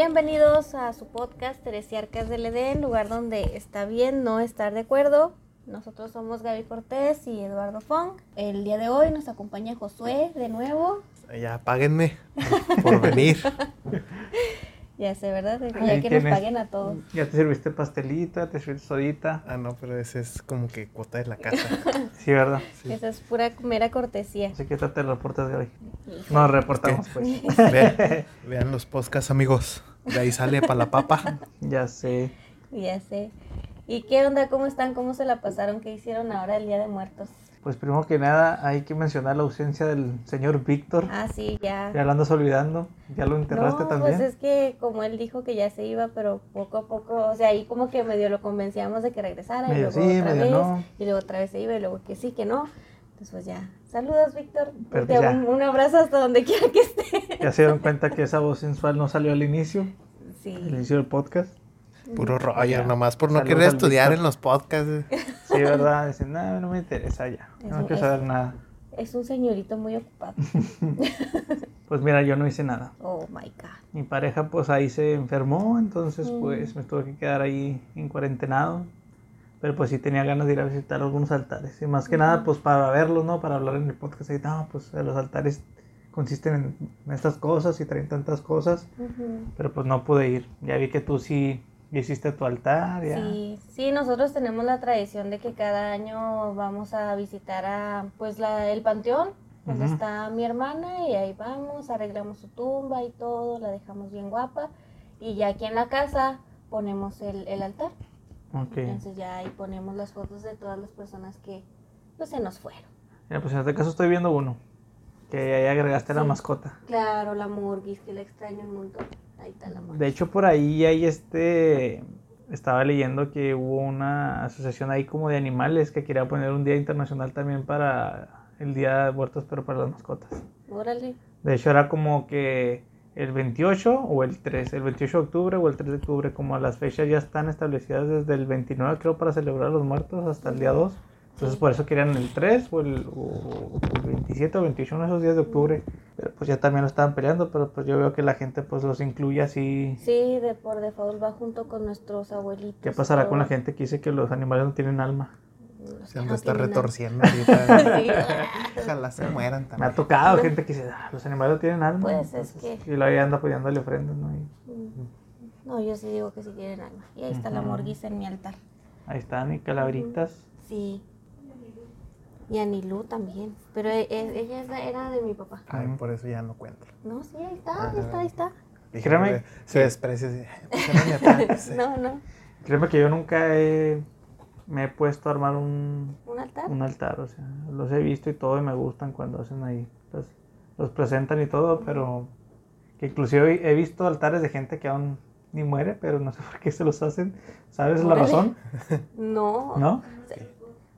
Bienvenidos a su podcast Teresiarcas del Edén, lugar donde está bien no estar de acuerdo. Nosotros somos Gaby Cortés y Eduardo Fong. El día de hoy nos acompaña Josué de nuevo. Ya páguenme por venir. Ya sé, ¿verdad? Ya Ahí que nos tienes. paguen a todos. Ya te serviste pastelita, te serviste sodita. Ah, no, pero ese es como que cuota de la casa. Sí, ¿verdad? Sí. Esa es pura mera cortesía. Así que te reportas hoy. Nos reportamos, pues. Vean, vean los podcasts, amigos. De ahí sale para la papa. Ya sé. Ya sé. ¿Y qué onda? ¿Cómo están? ¿Cómo se la pasaron? ¿Qué hicieron ahora el Día de Muertos? Pues primero que nada hay que mencionar la ausencia del señor Víctor. Ah, sí, ya. Ya lo andas olvidando. Ya lo enterraste no, también. pues es que como él dijo que ya se iba, pero poco a poco, o sea, ahí como que medio lo convencíamos de que regresara y Medio luego sí, otra medio vez, no. y luego otra vez se iba y luego que sí, que no. Entonces pues ya. Saludos, Víctor. Pues un, un abrazo hasta donde quiera que esté. Ya se dieron cuenta que esa voz sensual no salió al inicio, al Sí. inicio del podcast. Puro rollo, Ya. nomás por no Saludos querer al estudiar Víctor. en los podcasts. Sí, ¿verdad? Dicen, no, no me interesa ya. Es No un- quiero es- saber nada. Es un señorito muy ocupado. Pues mira, yo no hice nada. Oh my god. Mi pareja pues ahí se enfermó, entonces Mm. pues me tuve que quedar ahí en cuarentenado. Pero pues sí tenía ganas de ir a visitar algunos altares. Y más que nada pues para verlos, ¿no? Para hablar en el podcast. Y no, pues los altares consisten en, estas cosas y traen tantas cosas. Pero pues no pude ir. Ya vi que tú sí hiciste tu altar. Ya. Sí, sí, nosotros tenemos la tradición de que cada año vamos a visitar a, pues, la, el panteón, donde está mi hermana, y ahí vamos, arreglamos su tumba y todo, la dejamos bien guapa, y ya aquí en la casa ponemos el, el altar. Entonces ya ahí ponemos las fotos de todas las personas que, pues, se nos fueron. Mira, pues en este caso estoy viendo uno. Que ahí agregaste la mascota. Claro, la Murgis, que la extraño un montón. Ahí está la Murgis. De hecho, por ahí hay este. Estaba leyendo que hubo una asociación ahí como de animales que quería poner un día internacional también para el Día de Muertos, pero para las mascotas. Órale. De hecho, era como que el 28 o el 3, el 28 de octubre o el 3 de octubre, como las fechas ya están establecidas desde el 29, creo, para celebrar a los muertos hasta el día 2. Entonces, por eso querían el 3 o el, o el 27 o 28, uno de esos días de octubre. Pero pues ya también lo estaban peleando, pero pues yo veo que la gente pues los incluye así. Sí, de por default va junto con nuestros abuelitos. ¿Qué pasará con la gente que dice que los animales no tienen alma? Se han de estar retorciendo ahorita. Sí. Ojalá se mueran Me ha también. tocado gente que dice, "Ah, los animales no tienen alma. Pues, es que- Y luego ya anda apoyándole ofrendas, ¿no? Y No, yo sí digo que sí tienen alma. Y ahí está la morguisa en mi altar. ahí están, y calaveritas. Sí. Y Anilú también. Pero e- e- ella era de mi papá. Ay, por eso ya no cuento. No, sí, ahí está, ahí está, ahí está. Dije, Créeme. Se desprecia así. "Pues era mi ataque", sí. No, no. Créeme que yo nunca he, me he puesto a armar un, ¿Un altar? un altar, o sea, los he visto y todo y me gustan cuando hacen ahí, los, los presentan y todo, pero que inclusive he visto altares de gente que aún ni muere, pero no sé por qué se los hacen, ¿sabes la razón? No. ¿No?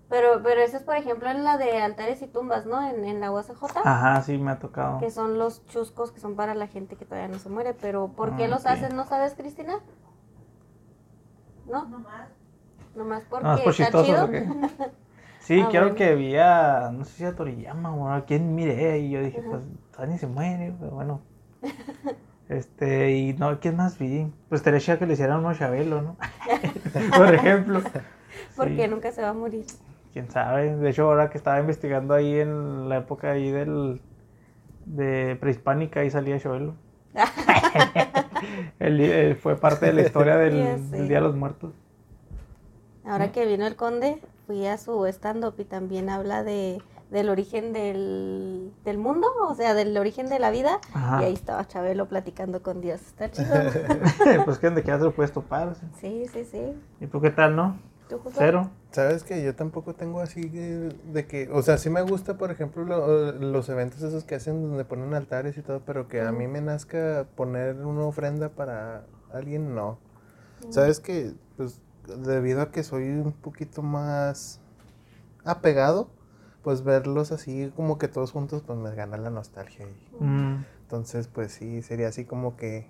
Pero, pero eso es, por ejemplo, en la de altares y tumbas, ¿no? En, en la UACJ. Ajá, sí, me ha tocado. Que son los chuscos que son para la gente que todavía no se muere. Pero, ¿por qué Ah, los hacen? ¿No sabes, Cristina? ¿No? Nomás. Nomás porque por está chistoso, chido. porque- Sí, Ah, quiero bueno. que vi a, no sé si a Toriyama o a quien miré, y yo dije, Ajá. pues, todavía ni se muere, pero bueno. Este, y no, ¿quién más vi? Pues chido que le hicieran uno a Chabelo, ¿no? Por ejemplo. Porque Sí, nunca se va a morir. quién sabe. De hecho, ahora que estaba investigando ahí en la época ahí del, de prehispánica, ahí salía Chabelo. Él, eh, fue parte de la historia del, del Día de los Muertos. Ahora que vino el conde, fui a su stand-up y también habla de, del origen del, del mundo, o sea, del origen de la vida. Ajá. Y ahí estaba Chabelo platicando con Dios. Está chido. pues que donde quieras te lo puedes topar. o sea. Sí, sí, sí. ¿Y tú qué tal, no? Cero. Sabes que yo tampoco tengo así que- de que, o sea, sí me gusta, por ejemplo, lo- los eventos esos que hacen donde ponen altares y todo, pero que a mí me nazca poner una ofrenda para alguien, no. Sabes que, pues, debido a que soy un poquito más apegado, pues verlos así como que todos juntos, pues me gana la nostalgia. Y, Mm, entonces, pues sí, sería así como que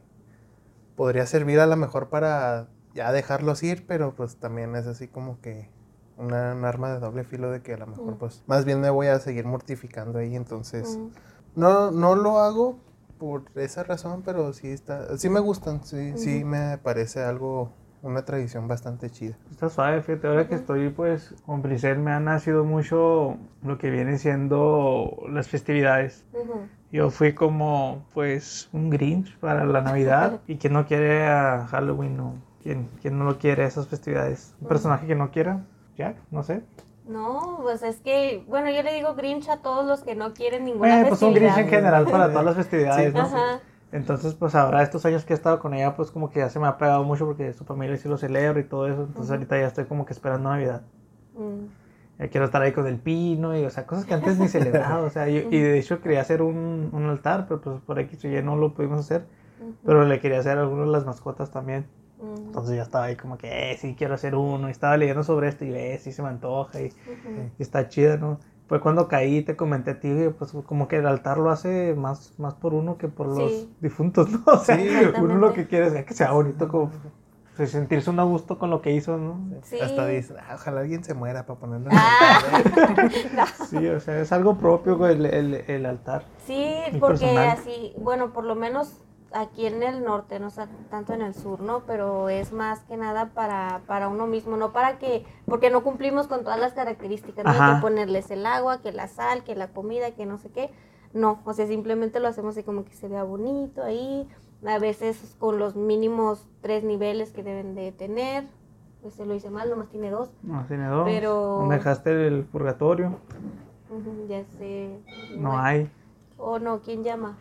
podría servir a lo mejor para ya dejarlos ir, pero pues también es así como que una, un arma de doble filo de que a lo mejor Mm. pues más bien me voy a seguir mortificando ahí, entonces Mm. no, no lo hago por esa razón, pero sí está, sí me gustan, sí, sí me parece algo, una tradición bastante chida. Está suave, fíjate, ahora que estoy pues con Brisel me ha nacido mucho lo que viene siendo las festividades. Ujú. Yo fui como pues un Grinch para la Navidad y quien no quiere a Halloween o quien, quien no lo quiere a esas festividades. Un personaje que no quiera, Jack, no sé. No, pues es que, bueno, yo le digo Grinch a todos los que no quieren ninguna Eh, pues un Grinch festividad. en general para todas las festividades, ¿no? Ajá. Entonces, pues ahora estos años que he estado con ella, pues como que ya se me ha pegado mucho porque su familia sí lo celebra y todo eso. Entonces ahorita ya estoy como que esperando Navidad. Ya quiero estar ahí con el pino y, o sea, cosas que antes ni celebraba. O sea, yo- y de hecho quería hacer un, un altar, pero pues por X o Y no lo pudimos hacer. Pero le quería hacer a algunas de las mascotas también. Entonces ya estaba ahí como que, eh, sí, quiero hacer uno. Y estaba leyendo sobre esto y, eh, sí, se me antoja y, y está chida, ¿no? Fue cuando caí y te comenté a ti, pues como que el altar lo hace más, más por uno que por los Sí. difuntos, ¿no? O sea, Sí, uno lo que quiere es que sea bonito, como pues, sentirse un a gusto con lo que hizo, ¿no? Sí. Hasta dicen, "Ah, ojalá alguien se muera para ponerlo en Ah. el altar". Sí, o sea, es algo propio güey, el, el, el altar. Sí, porque personal. así, bueno, por lo menos aquí en el norte, no o sea, tanto en el sur, ¿no? Pero es más que nada para, para uno mismo, no para que, porque no cumplimos con todas las características, no hay que ponerles el agua, que la sal, que la comida, que no sé qué. No, o sea, simplemente lo hacemos así como que se vea bonito ahí, a veces con los mínimos tres niveles que deben de tener. Este lo hice mal, nomás tiene dos. No, tiene dos. Pero- ¿Dónde dejaste el purgatorio? Ya sé. No Bueno. hay. Oh, no, ¿quién llama?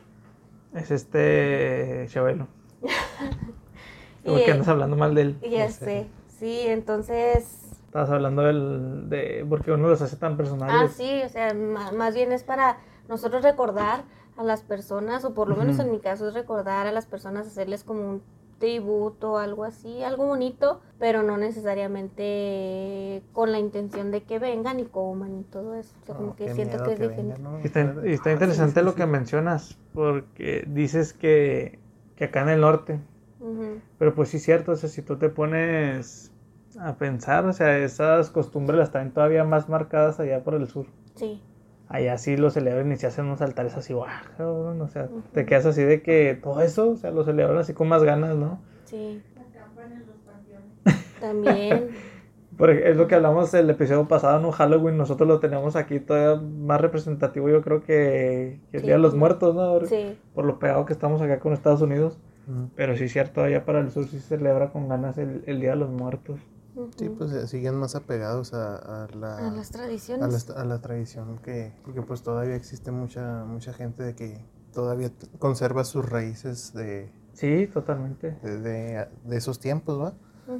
Es este Chabelo. Porque eh, andas hablando mal de él. Ya No sé. sé. Sí, entonces. Estabas hablando del, de porque uno los hace tan Ah, personales. sí, o sea, ma- más bien es para nosotros recordar a las personas, o por lo menos en mi caso es recordar a las personas, hacerles como un tributo, algo así, algo bonito, pero no necesariamente con la intención de que vengan y coman y todo eso. O sea, como No, que siento que es que diferente. venga, ¿no? Y está, y está Ah, interesante sí, lo sí, que sí. mencionas, porque dices que, que acá en el norte, pero pues sí es cierto, o sea, si tú te pones a pensar, o sea, esas costumbres las traen todavía más marcadas allá por el sur. Sí. Allá sí lo celebran y se hacen unos altares así, guau, cabrón, o sea, te quedas así de que todo eso, o sea, lo celebran así con más ganas, ¿no? Sí. También. Porque es lo que hablamos el episodio pasado, ¿no? Halloween, nosotros lo tenemos aquí todavía más representativo, yo creo que, que el Sí. Día de los Muertos, ¿no? Sí. Por lo pegado que estamos acá con Estados Unidos. Pero sí es cierto, allá para el sur sí se celebra con ganas el, el Día de los Muertos. Sí, pues eh, siguen más apegados a, a la, A las a tradiciones. la, a la tradición que, porque pues todavía existe mucha, mucha gente de que todavía conserva sus raíces de, Sí, totalmente. de, de- de esos tiempos, ¿va?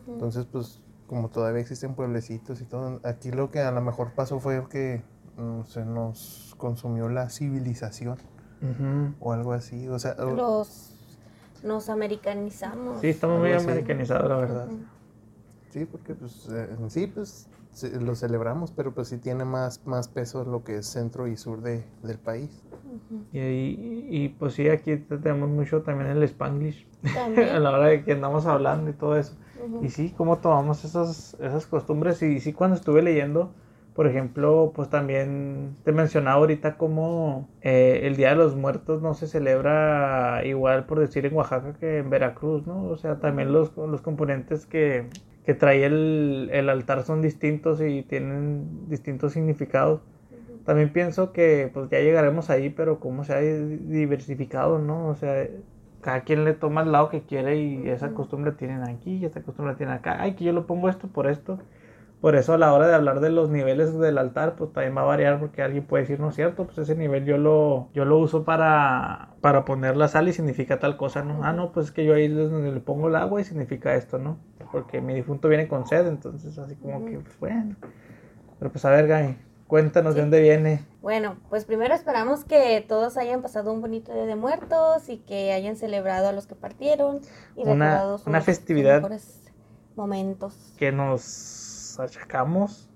Entonces, pues, como todavía existen pueblecitos y todo, aquí lo que a lo mejor pasó fue que mm, se nos consumió la civilización o algo así, o sea, o- Los. Nos americanizamos. Sí, estamos muy americanizados, la verdad. Ujú. Sí, porque pues eh, en sí, pues se- lo celebramos, pero pues sí tiene más, más peso lo que es centro y sur de, del país. Y, y, y, pues sí, aquí te- tenemos mucho también el Spanglish, a la hora de que andamos hablando y todo eso. Y sí, cómo tomamos esas, esas costumbres. Y sí, cuando estuve leyendo, por ejemplo, pues también te mencionaba ahorita cómo eh, el Día de los Muertos no se celebra igual, por decir, en Oaxaca que en Veracruz, ¿no? O sea, también los, los componentes que, que trae el, el altar son distintos y tienen distintos significados. También pienso que pues ya llegaremos ahí, pero cómo se ha di- diversificado, ¿no? O sea, cada quien le toma el lado que quiere y esa costumbre tienen aquí y esta costumbre tienen acá. Ay, que yo lo pongo esto por esto. Por eso a la hora de hablar de los niveles del altar, pues también va a variar porque alguien puede decir, no es cierto, pues ese nivel yo lo, yo lo uso para, para poner la sal y significa tal cosa, ¿no? Ah, no, pues es que yo ahí es donde le pongo el agua y significa esto, ¿no? Porque mi difunto viene con sed, entonces así como que, pues, bueno. Pero pues a ver, Gaby, cuéntanos de dónde viene. Bueno, pues primero esperamos que todos hayan pasado un bonito día de muertos y que hayan celebrado a los que partieron y Una- recordado sus, una festividad. mejores momentos. que nos achacamos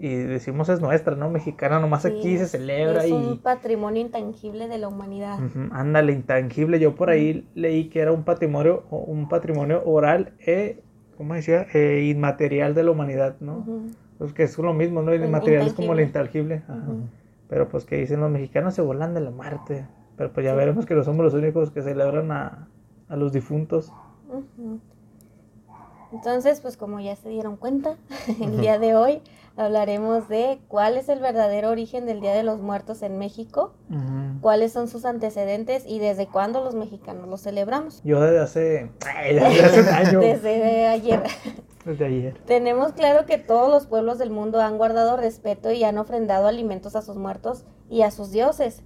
y decimos es nuestra, ¿no? Mexicana, nomás Sí, aquí se celebra es y... un patrimonio intangible de la humanidad. Ujú, ándale, intangible. Yo por ahí leí que era un patrimonio, un patrimonio oral e, ¿cómo decía? E inmaterial de la humanidad, ¿no? Ujú. Pues que es lo mismo, ¿no? El inmaterial es como el intangible. Ajá. Ujú. Pero pues que dicen los mexicanos se volan de la muerte. Pero pues ya veremos que no somos los únicos que celebran a, a los difuntos. Entonces, pues como ya se dieron cuenta, el día de hoy hablaremos de cuál es el verdadero origen del Día de los Muertos en México, cuáles son sus antecedentes y desde cuándo los mexicanos los celebramos. Yo desde hace, desde hace un año, Desde ayer. desde ayer. Tenemos claro que todos los pueblos del mundo han guardado respeto y han ofrendado alimentos a sus muertos y a sus dioses.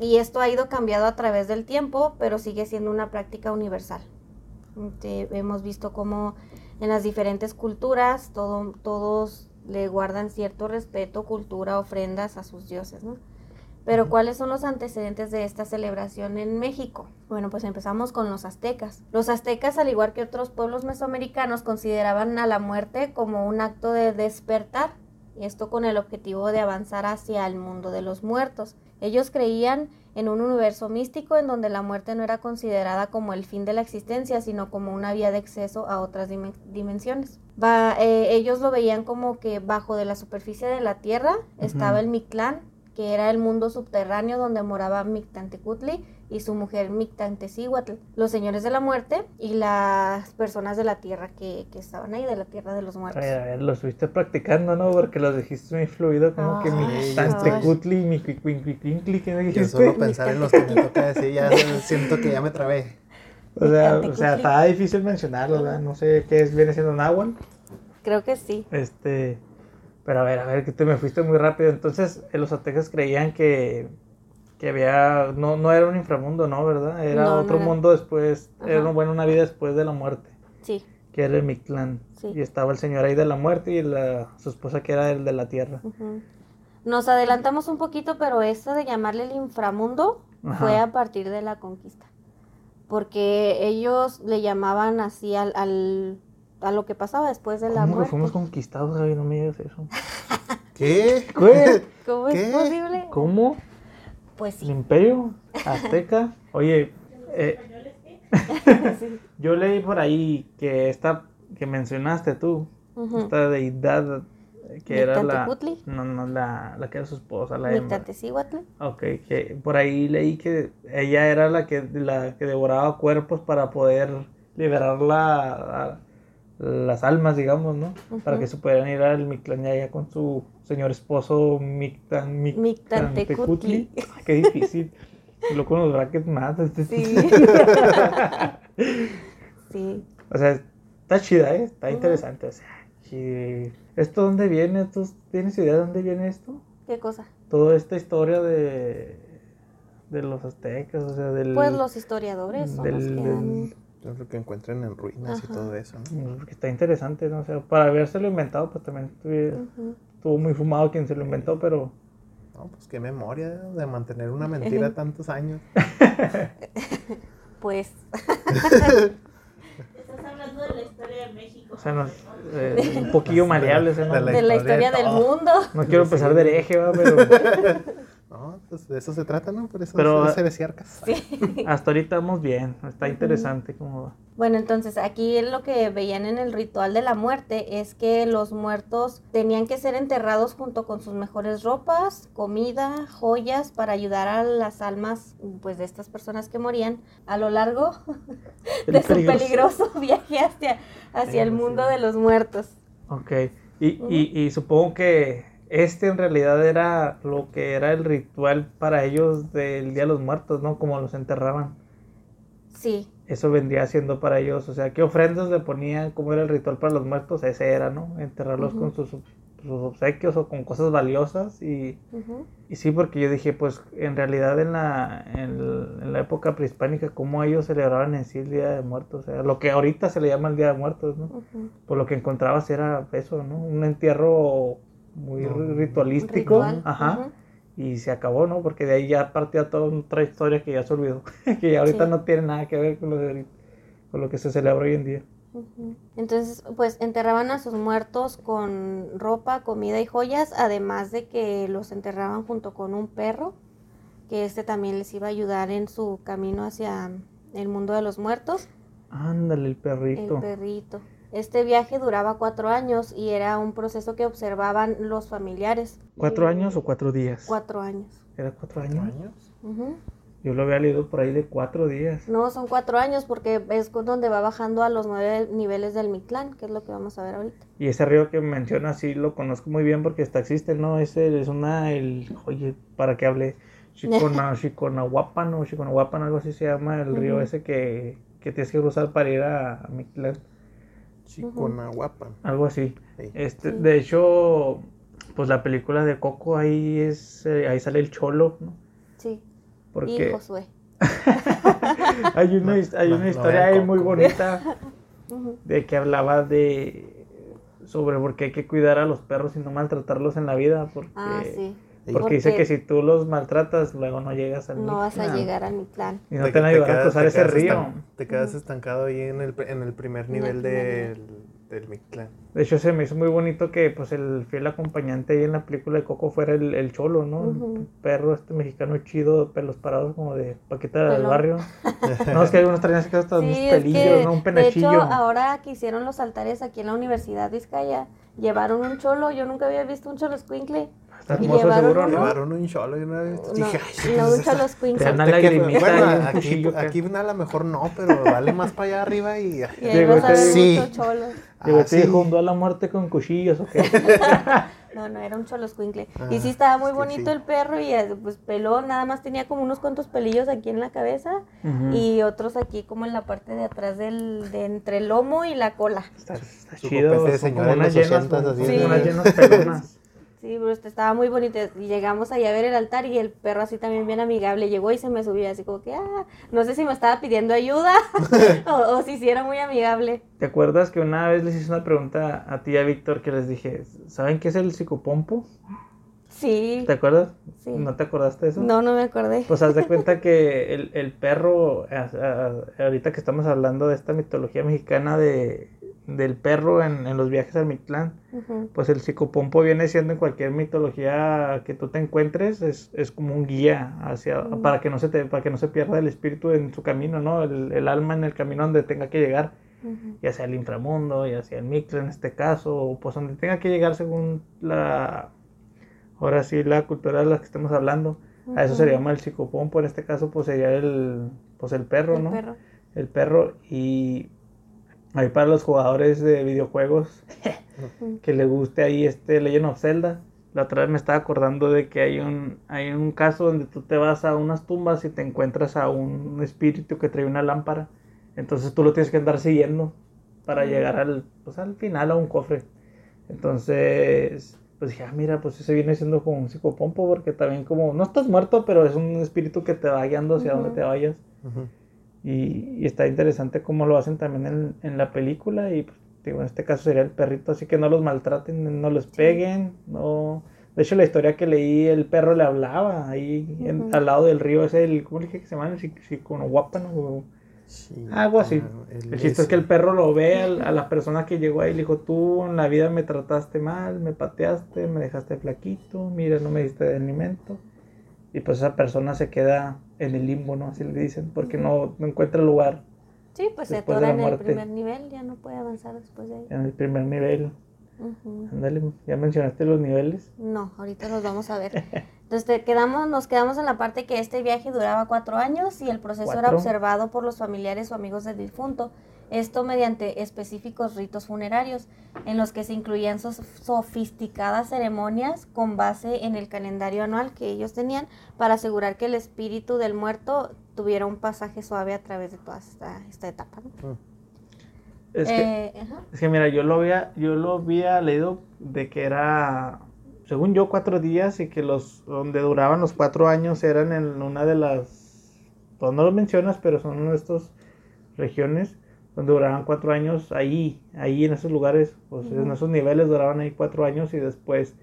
Y esto ha ido cambiado a través del tiempo, pero sigue siendo una práctica universal. Te- hemos visto cómo en las diferentes culturas todo- todos le guardan cierto respeto, cultura, ofrendas a sus dioses, ¿no? Pero ¿cuáles son los antecedentes de esta celebración en México? Bueno, pues empezamos con los aztecas. Los aztecas, al igual que otros pueblos mesoamericanos, consideraban a la muerte como un acto de despertar, y esto con el objetivo de avanzar hacia el mundo de los muertos. Ellos creían en un universo místico en donde la muerte no era considerada como el fin de la existencia, sino como una vía de acceso a otras dimen- dimensiones. Va- eh, ellos lo veían como que bajo de la superficie de la tierra estaba el Mictlán, que era el mundo subterráneo donde moraba Mictantecutli y su mujer Mictantecíhuatl, los señores de la muerte y las personas de la tierra que, que estaban ahí, de la tierra de los A muertos. ver, a ver, lo estuviste practicando, ¿no? Porque los dijiste muy fluido, como que mi Ay, tantecutli, mi cuicuincli, ¿qué me Yo solo pensar en los que me toca decir, ya siento que ya me trabé. O sea, o sea, está difícil mencionarlo, ¿verdad? No sé qué es, viene siendo náhuatl. Creo que sí. Este, pero a ver, a ver, que te me fuiste muy rápido. Entonces, eh, los aztecas creían que, que había, no, no era un inframundo, ¿no? ¿Verdad? Era No, no otro era. mundo después, era bueno, una vida después de la muerte, Sí. que era el Mictlán. Sí. Y estaba el señor ahí de la muerte y la, su esposa que era el de la tierra. Nos adelantamos un poquito, pero esto de llamarle el inframundo Ajá. fue a partir de la conquista. Porque ellos le llamaban así al, al- a lo que pasaba después de la ¿Cómo que muerte. fuimos conquistados, Javi? No me digas eso. ¿Qué? ¿Qué? ¿Cómo es ¿Qué? posible? ¿Cómo? Pues ¿El sí. imperio azteca? Oye, eh, yo leí por ahí que esta que mencionaste tú, esta deidad que era la no no la, la que era su esposa la. Ok, que por ahí leí que ella era la que la que devoraba cuerpos para poder liberar la, las almas, digamos, ¿no? Para que se pudieran ir al Mictlán ya con su señor esposo Mictan, Mictantecutli. Ah, Qué difícil. Luego con los brackets más. Sí. sí. O sea, está chida, ¿eh? Está interesante. O sea, sí. ¿Esto dónde viene? ¿Tú tienes idea de dónde viene esto? ¿Qué cosa? Toda esta historia de, de los aztecas, o sea, del... Pues los historiadores son los del- que del- Es lo que encuentran en ruinas y todo eso, ¿no? Porque está interesante, ¿no? O sea, para habérselo inventado, pues también Ujú. Estuvo muy fumado quien se lo inventó, pero... No, pues qué memoria de mantener una mentira tantos años. Pues Estás hablando de la historia de México. O sea, no- eh, un poquillo maleable, ese, ¿no? De la de la historia de del mundo. No quiero empezar de hereje, ¿va? Pero No, pues de eso se trata, ¿no? Por eso Pero- es heresiarcas. hasta ahorita vamos bien. Está interesante cómo va. Bueno, entonces aquí lo que veían en el ritual de la muerte es que los muertos tenían que ser enterrados junto con sus mejores ropas, comida, joyas para ayudar a las almas pues de estas personas que morían a lo largo El de su peligroso. viaje hacia, hacia el mundo de los muertos. Ok. Y, y, y supongo que este en realidad era lo que era el ritual para ellos del Día de los Muertos, ¿no? Como los enterraban. Sí, Eso vendría siendo para ellos. O sea, ¿qué ofrendas le ponían? ¿Cómo era el ritual para los muertos? Ese era, ¿no? Enterrarlos con sus, sus obsequios o con cosas valiosas. Y, y sí, porque yo dije, pues en realidad en la, en, en la época prehispánica, ¿cómo ellos celebraban en sí el Día de Muertos? O sea, lo que ahorita se le llama el Día de Muertos, ¿no? Por lo que encontrabas era eso, ¿no? Un entierro muy No, ritualístico. Ritual, Ajá. Y se acabó, ¿no? Porque de ahí ya partía toda otra historia que ya se olvidó. que ya ahorita Sí. no tiene nada que ver con lo, de con lo que se celebra hoy en día. Entonces, pues enterraban a sus muertos con ropa, comida y joyas, además de que los enterraban junto con un perro, que este también les iba a ayudar en su camino hacia el mundo de los muertos, Ándale, el perrito. el perrito. Este viaje duraba cuatro años y era un proceso que observaban los familiares. ¿Cuatro años o cuatro días? Cuatro años. ¿Era cuatro ¿Cuatro años? Ujú. Yo lo había leído por ahí de cuatro días. No, son cuatro años porque es donde va bajando a los nueve niveles del Mictlán, que es lo que vamos a ver ahorita. Y ese río que menciona sí lo conozco muy bien porque está existe, ¿no? Ese es una, el, oye, para que hable, Chicona, Chiconahuapan o Chiconahuapan, algo así se llama el río ese que, que tienes que cruzar para ir a, a Mictlán, Chiconahuapan. algo así. Sí. Este, Sí. de hecho, pues la película de Coco ahí es, eh, ahí sale el cholo, ¿no? Sí. Y Porque Josué. hay una, hay No, una no historia ahí muy bonita de que hablaba de sobre por qué hay que cuidar a los perros y no maltratarlos en la vida, porque, Ah, sí. Sí. porque dice Porque que si tú los maltratas, luego no llegas al No vas a llegar al Mictlán. y no te van a ayudar a cruzar ese río. estan- te quedas estancado ahí en el, en el primer En el nivel primer del, del Mictlán. De hecho, se me hizo muy bonito que pues el fiel acompañante ahí en la película de Coco fuera el, el cholo, ¿no? Ujú. El perro este mexicano chido, pelos parados como de Paquita del barrio. No, es que hay unos traen así que hasta unos Sí, es pelillos, que, ¿no? Un de penachillo. hecho, ahora que hicieron los altares aquí en la Universidad de Vizcaya, llevaron un cholo. Yo nunca había visto un cholo squinkle. Hermoso llevaron seguro. ¿no? Llevaron un cholo y una vez No, dije, ay, ¿qué no es un esa? cholo Te lagrimita bueno, aquí, aquí a lo mejor no, pero vale más para allá arriba y... Y ahí Llegó vas a ver este- Sí. Llegó Ah, te dijo, sí. duelo a muerte con cuchillos, ¿o qué? No, no, era un cholo squinkle. Ah, y sí estaba muy es que bonito sí. el perro y eh, pues pelón, nada más tenía como unos cuantos pelillos aquí en la cabeza Ujú. y otros aquí como en la parte de atrás del, de entre el lomo y la cola. Está, está chido, como unas los llenas, 80s, como- así de- como unas llenas pelonas. Sí, pero este estaba muy bonito. Y llegamos allá a ver el altar y el perro así también bien amigable. Llegó y se me subió así como que, ah, no sé si me estaba pidiendo ayuda o, o si sí era muy amigable. ¿Te acuerdas que una vez les hice una pregunta a ti y a Víctor que les dije, ¿saben qué es el psicopompo? Sí. ¿Te acuerdas? Sí. ¿No te acordaste de eso? No, no me acordé. Pues haz de cuenta que el, el perro, a- a- ahorita que estamos hablando de esta mitología mexicana de, del perro en, en los viajes al Mictlán, Ujú. pues el psicopompo viene siendo en cualquier mitología que tú te encuentres, es, es como un guía hacia, Mm. para que no se te, para que no se pierda el espíritu en su camino, ¿no? El, el alma en el camino donde tenga que llegar, Ujú. ya sea el inframundo, ya sea el Mictlán en este caso, o pues donde tenga que llegar según la, ahora sí, la cultura de la que estemos hablando. A eso se le llama el psicopompo, en este caso pues sería el, pues el perro, El ¿no? perro. El perro y ahí para los jugadores de videojuegos que le guste ahí este Legend of Zelda. La otra vez me estaba acordando de que hay un, hay un caso donde tú te vas a unas tumbas y te encuentras a un espíritu que trae una lámpara. Entonces tú lo tienes que andar siguiendo para Mm. llegar al, pues, al final a un cofre. Entonces, pues dije, ah, mira, pues ese viene siendo como un psicopompo porque también como, no estás muerto, pero es un espíritu que te va guiando hacia donde Ujú. te vayas. Ujú. Y, y está interesante cómo lo hacen también en, en la película. Y pues, digo, en este caso sería el perrito, así que no los maltraten, no los peguen. no De hecho, la historia que leí, el perro le hablaba ahí en- al lado del río. Es el, ¿cómo le dije que se llama? El Sic- Siconahuapan, o- Sí, Algo así. ah, El chiste es que el perro lo ve al- a la persona que llegó ahí y le dijo, tú en la vida me trataste mal, me pateaste, me dejaste flaquito, mira, no me diste de alimento. Y pues esa persona se queda en el limbo, ¿no? Así le dicen, porque no, no encuentra lugar Sí, pues se atora en el primer nivel, ya no puede avanzar después de ahí. en el primer nivel. Ándale, ya mencionaste los niveles. No, ahorita los vamos a ver. Entonces te quedamos, nos quedamos en la parte que este viaje duraba cuatro años y el proceso era observado por los familiares o amigos del difunto. Esto mediante específicos ritos funerarios, en los que se incluían sofisticadas ceremonias con base en el calendario anual que ellos tenían para asegurar que el espíritu del muerto tuviera un pasaje suave a través de toda esta, esta etapa. ¿no? Es que, Eh, es que mira, yo lo había, yo lo había leído de que era, según yo, cuatro días y que los, donde duraban los cuatro años eran en una de las, pues no lo mencionas, pero son una de estas regiones donde duraban cuatro años ahí, ahí en esos lugares, pues en Ujú. esos niveles duraban ahí cuatro años y después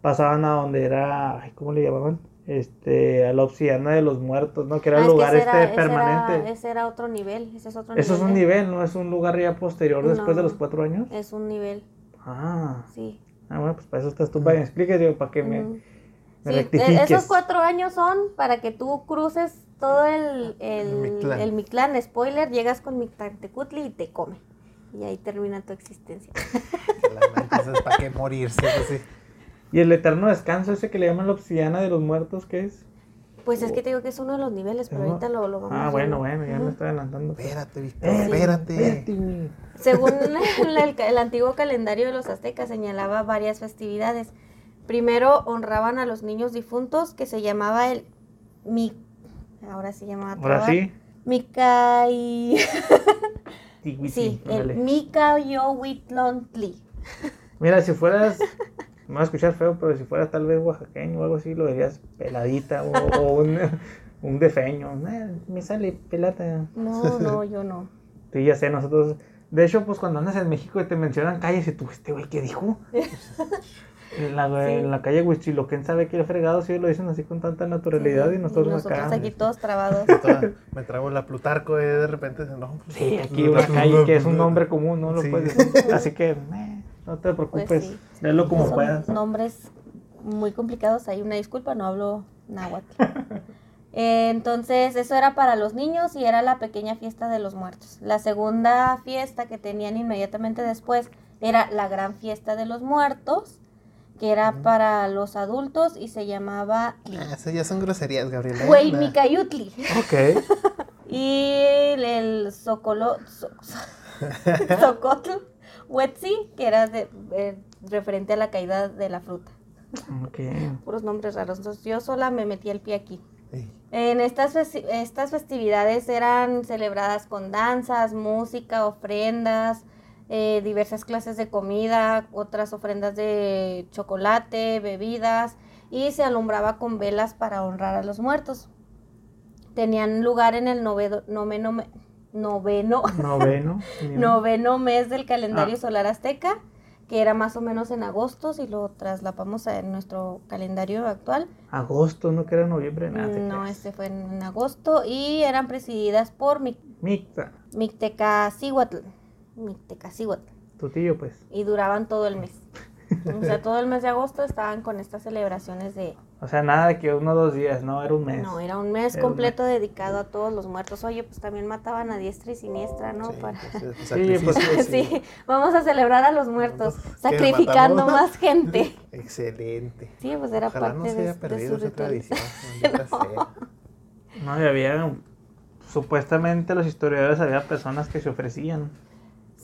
pasaban a donde era, ay, ¿cómo le llamaban? Este, a la obsidiana de los muertos, ¿no? Que era Ah, el lugar ese este era- ese permanente. Era, ese era otro nivel, ese es otro Eso es un de- nivel, ¿no? Es un lugar ya posterior después de No. los cuatro años. Es un nivel, Ah, sí. ah, bueno, pues para eso estás tú, para que me expliques, digo, para que me, Ujú. me Sí, e- rectifiques. esos cuatro años son para que tú cruces todo el, el, El Mictlán. el Mictlán. Spoiler, llegas con Mictlantecutli y te come. Y ahí termina tu existencia. La- Entonces, ¿para qué morirse? Pues sí. ¿Y el eterno descanso ese que le llaman la obsidiana de los muertos, qué es? Pues es que te digo que es uno de los niveles, pero ahorita lo, lo vamos Ah, viendo. bueno, bueno, ya me estoy adelantando. Espérate, Víctor, Eh, espérate. Según el, el- el antiguo calendario de los aztecas señalaba varias festividades. Primero honraban a los niños difuntos que se llamaba el mi ahora se llama Ahora sí. Tihuiti, sí, el Micayohuitlontli. Mira, si fueras, me va a escuchar feo, pero si fueras tal vez oaxaqueño o algo así, lo verías peladita o, o un, un defeño. Eh, me sale pelata. No, no, yo no. Sí, ya sé, nosotros. De hecho, pues cuando andas en México y te mencionan calles y tú, este güey, ¿qué dijo? En la, Sí. en la calle Huichiloquén sabe que fregado, sí lo dicen así con tanta naturalidad y nosotros, acá. aquí todos trabados. Toda- me trago la Plutarco y de repente dicen, no, pues, Sí, aquí una calle que es un nombre común, no lo Sí. puedes decir. Así que, eh, no te preocupes, Pues sí. léelo como Son puedas. nombres muy complicados. Hay una disculpa, no hablo náhuatl. Eh, Entonces, eso era para los niños y era la pequeña fiesta de los muertos. La segunda fiesta que tenían inmediatamente después era la gran fiesta de los muertos, que era para los adultos y se llamaba Ah, esas ya son groserías, Gabriela. Güey Nah. Micayutli. Ok. Y el, so- Socotl Huetzi, que era de, eh, referente a la caída de la fruta. Ok. Puros nombres raros. Entonces yo sola me metí el pie aquí. En estas, estas festividades eran celebradas con danzas, música, ofrendas, eh, diversas clases de comida, otras ofrendas de chocolate, bebidas y se alumbraba con velas para honrar a los muertos. Tenían lugar en el novedo- noveno, noveno, Noveno. noveno mes del calendario Ah. solar azteca, que era más o menos en agosto, si lo traslapamos a nuestro calendario actual. Agosto, no que era noviembre, nada. No, este fue en agosto y eran presididas por Mic- Micta, Mictecacihuatl. Mictecacihuatl. tu tío, pues. Y duraban todo el mes. O sea, todo el mes de agosto estaban con estas celebraciones de... O sea, nada de que uno o dos días, no, era un mes. No, era un mes Era un completo dedicado a todos los muertos. Oye, pues también mataban a diestra y siniestra, ¿no? sí, Para... pues, pues, Sí, vamos a celebrar a los muertos, ¿Qué, sacrificando más gente. Excelente. Sí, pues era Ojalá parte no se de, haya de perdido su esa ritual. tradición. sea. No, y había. Supuestamente los historiadores había personas que se ofrecían.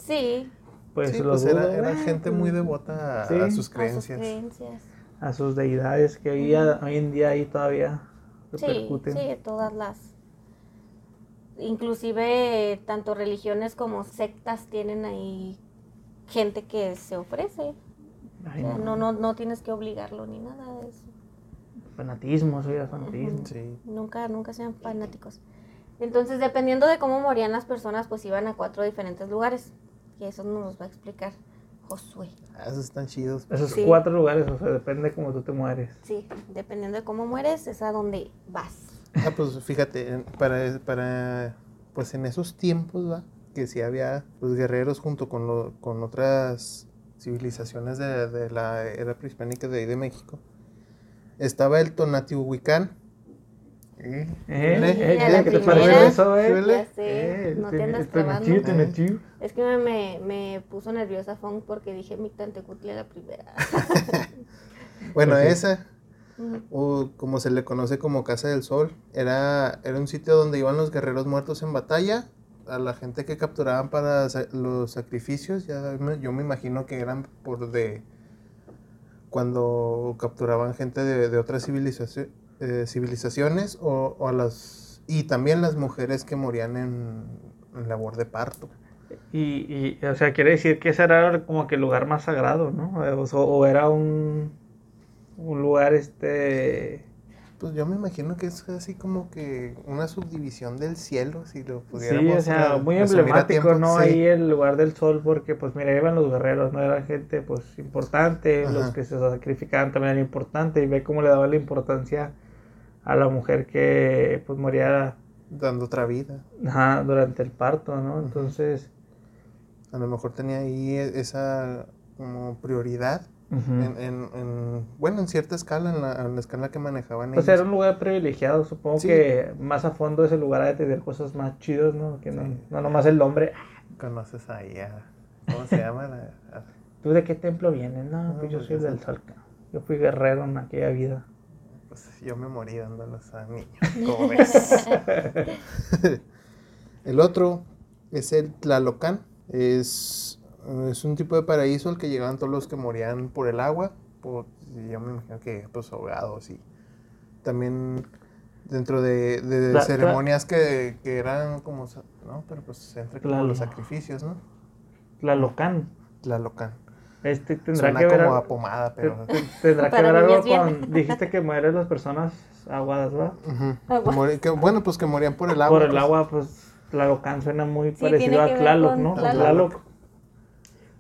Sí, Pues Sí, los pues era, gente muy devota a, Sí. sus a sus creencias. a sus deidades que hoy, hoy en día ahí todavía Sí, repercuten. sí, todas las. Inclusive tanto religiones como sectas tienen ahí gente que se ofrece. Ay, O sea, no. no, no, no tienes que obligarlo ni nada de eso. Fanatismo, soy de fanatismo. Sí. Nunca, nunca sean fanáticos. Entonces, dependiendo de cómo morían las personas, pues iban a cuatro diferentes lugares. Y eso nos los va a explicar Josué. Ah, esos están chidos. Esos Sí. cuatro lugares, o sea, depende cómo tú te mueres. Sí, dependiendo de cómo mueres, es a donde vas. Ah, pues fíjate, en- para, para, pues en esos tiempos, ¿va? Que sí había pues, guerreros junto con, lo- con otras civilizaciones de, de la era prehispánica de ahí de México. Estaba el Tonatiuhuicán. ¿Eh? ¿Eh? ¿Eh? ¿Qué te parece eso, eh? Suele. Ya sé, no te andas Este trabando. metido, te metió. Es que me, me, me puso nerviosa Fong porque dije Mictantecutli a la primera. Bueno, esa, o como se le conoce como Casa del Sol, era, era un sitio donde iban los guerreros muertos en batalla, a la gente que capturaban para los sacrificios, ya me- yo me imagino que eran por de cuando capturaban gente de, de otras civilizaci- eh, civilizaciones o, o a las y también las mujeres que morían en, en labor de parto. Y, y, o sea, quiere decir que ese era como que el lugar más sagrado, ¿no? O, o era un, un lugar, este... Pues yo me imagino que es así como que una subdivisión del cielo, si lo Sí, pudiéramos o sea, eh, muy emblemático, ¿no? sí. Ahí el lugar del sol, porque pues mira, iban los guerreros, ¿no? Eran gente pues importante, Ajá. los que se sacrificaban también eran importantes, y ve cómo le daban la importancia a la mujer que pues moría dando otra vida. ajá, durante el parto, ¿no? Entonces... A lo mejor tenía ahí esa como prioridad ujú. en, en- en- bueno, en cierta escala, en la, en la escala que manejaban Pues ellos. era un lugar privilegiado, supongo Sí. que más a fondo ese lugar ha de tener cosas más chidas, ¿no? Que no, Sí. no nomás el nombre. Conoces ahí a, ¿cómo se llama? ¿Tú de qué templo vienes? No, No, pues yo pues soy del sol. Yo fui guerrero en aquella vida. Pues yo me morí dándolos a niños. ¿Cómo ves? el otro es el Tlalocan. Es, es un tipo de paraíso al que llegaban todos los que morían por el agua. Por, yo me imagino que pues ahogados y también dentro de, ceremonias que, que eran como, ¿no? Pero pues entre como los sacrificios, ¿no? Tlalocan. Tlalocan. Este tendrá Suena que ver como a pomada, pero... te- tendrá que ver algo con dijiste que mueren las personas aguadas, ¿verdad? Agua. Que- bueno, pues que morían por el agua. Por el pues. agua, pues Tlalocan suena muy Sí, parecido a Tlaloc, ¿no? Tlaloc. Tlaloc.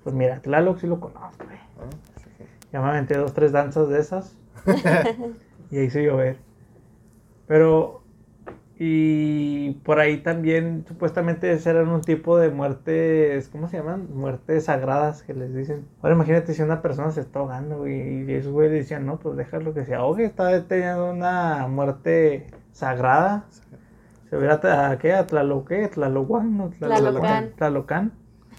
Pues mira, Tlaloc sí lo conozco, güey. Ah, sí. Ya me aventé dos, tres danzas de esas. y ahí hizo llover. Pero, y por ahí también, supuestamente, eran un tipo de muertes, ¿cómo se llaman? Muertes sagradas que les dicen. Ahora imagínate si una persona se está ahogando, güey, y esos güeyes decían, no, pues déjalo que se ahogue, está teniendo una muerte sagrada. Se hubiera, ¿a qué? ¿A Tlaloc qué? ¿Tlalocan? ¿no? Tlalocan. Tlalocan.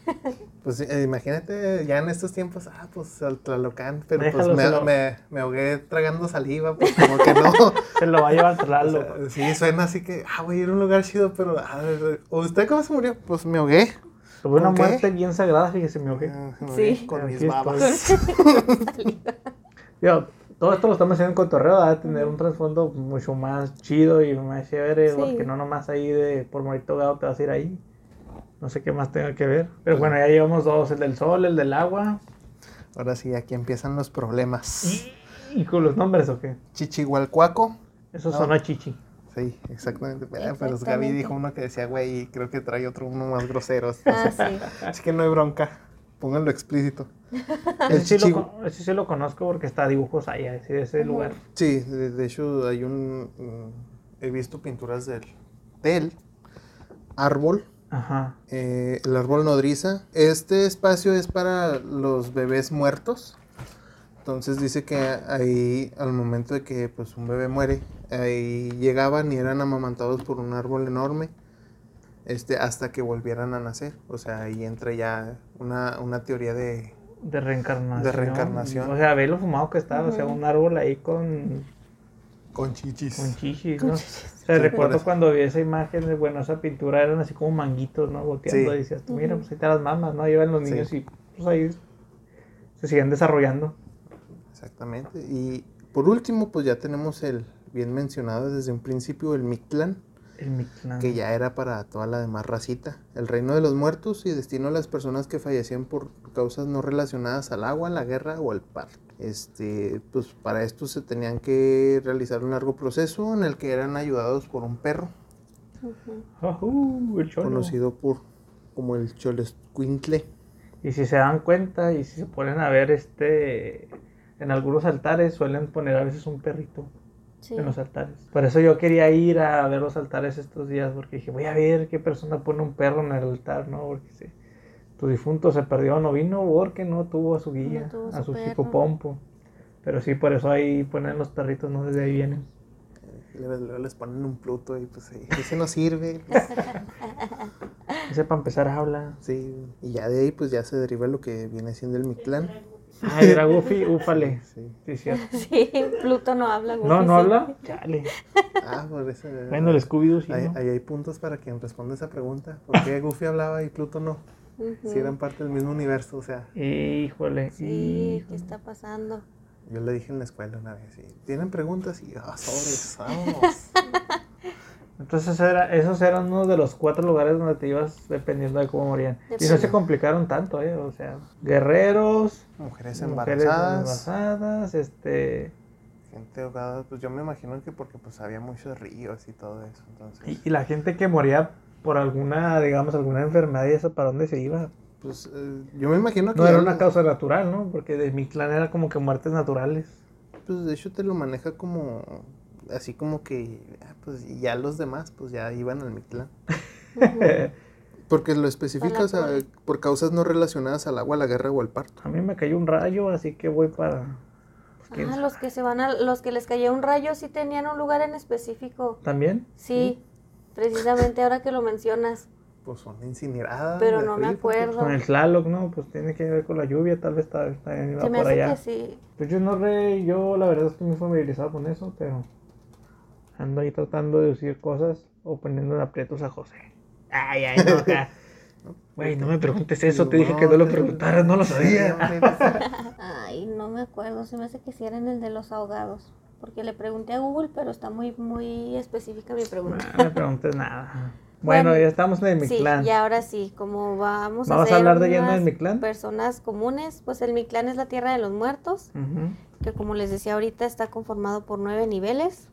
Pues eh, imagínate, ya en estos tiempos, ah, pues al Tlalocan, pero Déjalo, pues me, lo- me, me ahogué tragando saliva, pues como que no. Se lo va a llevar O Tlaloc. sea, sí, suena así que, ah, voy a ir a un lugar chido, pero, ah, ¿usted cómo se murió? Pues me ahogué. Tuve una muerte bien sagrada, fíjese, me ahogué. Ah, Sí. Con mis babas. Digo, todo esto lo estamos haciendo en cotorreo, va a tener un trasfondo mucho más chido y más chévere, Sí. porque no nomás ahí de por morito gado te vas a ir ahí. No sé qué más tenga que ver. Pero bueno, ya llevamos dos, el del sol, el del agua. Ahora sí, aquí empiezan los problemas. ¿Y con los nombres o qué? Chichihualcuaco. Eso No. sonó chichi. Sí, exactamente. Eh, Pero Gaby Exactamente. dijo uno que decía, güey, y creo que trae otro uno más grosero. Ah, sí. Así que no hay bronca. Pónganlo explícito. El Ese sí, chichi- lo, ese sí lo conozco porque está dibujos ahí, así de ese lugar. Sí, de, de hecho hay un... he visto pinturas del, del árbol, Ajá. eh, el árbol nodriza. Este espacio es para los bebés muertos. Entonces dice que ahí al momento de que pues un bebé muere, ahí llegaban y eran amamantados por un árbol enorme. Este, hasta que volvieran a nacer. O sea, ahí entra ya una, una teoría de, De reencarnación. De reencarnación. O sea, ve lo fumado que está, o sea, un árbol ahí con, con chichis. con chichis, ¿no? O sea, recuerdo cuando vi esa imagen, de, bueno, esa pintura eran así como manguitos, ¿no? Volteando Sí. y decías, tú, mira, pues ahí te las mamas, ¿no? Llevan los Sí. niños y pues ahí se siguen desarrollando. Exactamente. Y por último, pues ya tenemos el bien mencionado desde un principio, el Mictlán, El Mictlán. que ya era para toda la demás racita. El reino de los muertos y destino a las personas que fallecían por causas no relacionadas al agua, la guerra o al parto. Este, pues para esto se tenían que realizar un largo proceso en el que eran ayudados por un perro, el cholo. conocido por como el Cholescuintle. Y si se dan cuenta y si se ponen a ver este en algunos altares suelen poner a veces un perrito Sí. en los altares. Por eso yo quería ir a ver los altares estos días porque dije, voy a ver qué persona pone un perro en el altar, ¿no? Porque si tu difunto se perdió no vino porque no tuvo a su guía, No tuvo a su perro. chico pompo. Pero sí, por eso ahí ponen los perritos, ¿no? Desde ahí vienen. Y luego luego les ponen un Pluto y pues ese no sirve. pues, Ese para empezar habla. sí, y ya de ahí pues ya se deriva lo que viene siendo el Mictlán. Ay, era Goofy, úfale. Sí. Sí, cierto. Sí, Pluto no habla. No, Goofy no sí. habla. Chale. Ah, por eso. Bueno, el Scooby-Doo sí, Ahí, ¿no? ahí hay puntos para quien responda esa pregunta. ¿Por qué Goofy hablaba y Pluto no? Si eran parte del mismo universo, o sea, Híjole. Sí, ¿qué está pasando? yo le dije en la escuela una vez, ¿tienen preguntas? Y, ah, sobres, vamos. Entonces era, esos eran uno de los cuatro lugares donde te ibas dependiendo de cómo morían. Y no se complicaron tanto, ¿eh? O sea, guerreros, Mujeres mujeres embarazadas, embarazadas, este... gente ahogada, pues yo me imagino que porque pues había muchos ríos y todo eso, entonces, Y, y la gente que moría por alguna, digamos, alguna enfermedad y eso, ¿para dónde se iba? pues eh, yo me imagino que... No era una causa natural, ¿no? Porque de mi clan era como que muertes naturales. Pues de hecho te lo maneja como, así como que, ah, pues ya los demás, pues ya iban al Mictlán. Porque lo especifica, o sea, por causas no relacionadas al agua, la guerra o al parto. A mí me cayó un rayo, así que voy para... pues, ¿quién Ah, los que se van a, los que les cayó un rayo sí tenían un lugar en específico. ¿También? Sí, precisamente ahora que lo mencionas. pues son incineradas. Pero no me frío, acuerdo. Con el Tlaloc, ¿no? Pues tiene que ver con la lluvia, tal vez está, está Se me por hace allá. que sí. Pues yo no re, yo la verdad estoy muy familiarizado con eso, pero ando ahí tratando de decir cosas o poniendo en aprietos a José. Ay, ay, no, acá. Güey, no me preguntes eso, te dije que no lo preguntaras, no lo sabía. Ay, no me acuerdo. Se me hace que sí era en el de los ahogados. Porque le pregunté a Google, pero está muy, muy específica mi pregunta. No me preguntes nada. Bueno, Bueno, ya estamos en el Sí, y ahora sí, como vamos, ¿Vamos a ser hablar de lleno del Mictlán? Personas comunes, pues el Mictlán es la tierra de los muertos, que como les decía ahorita está conformado por nueve niveles.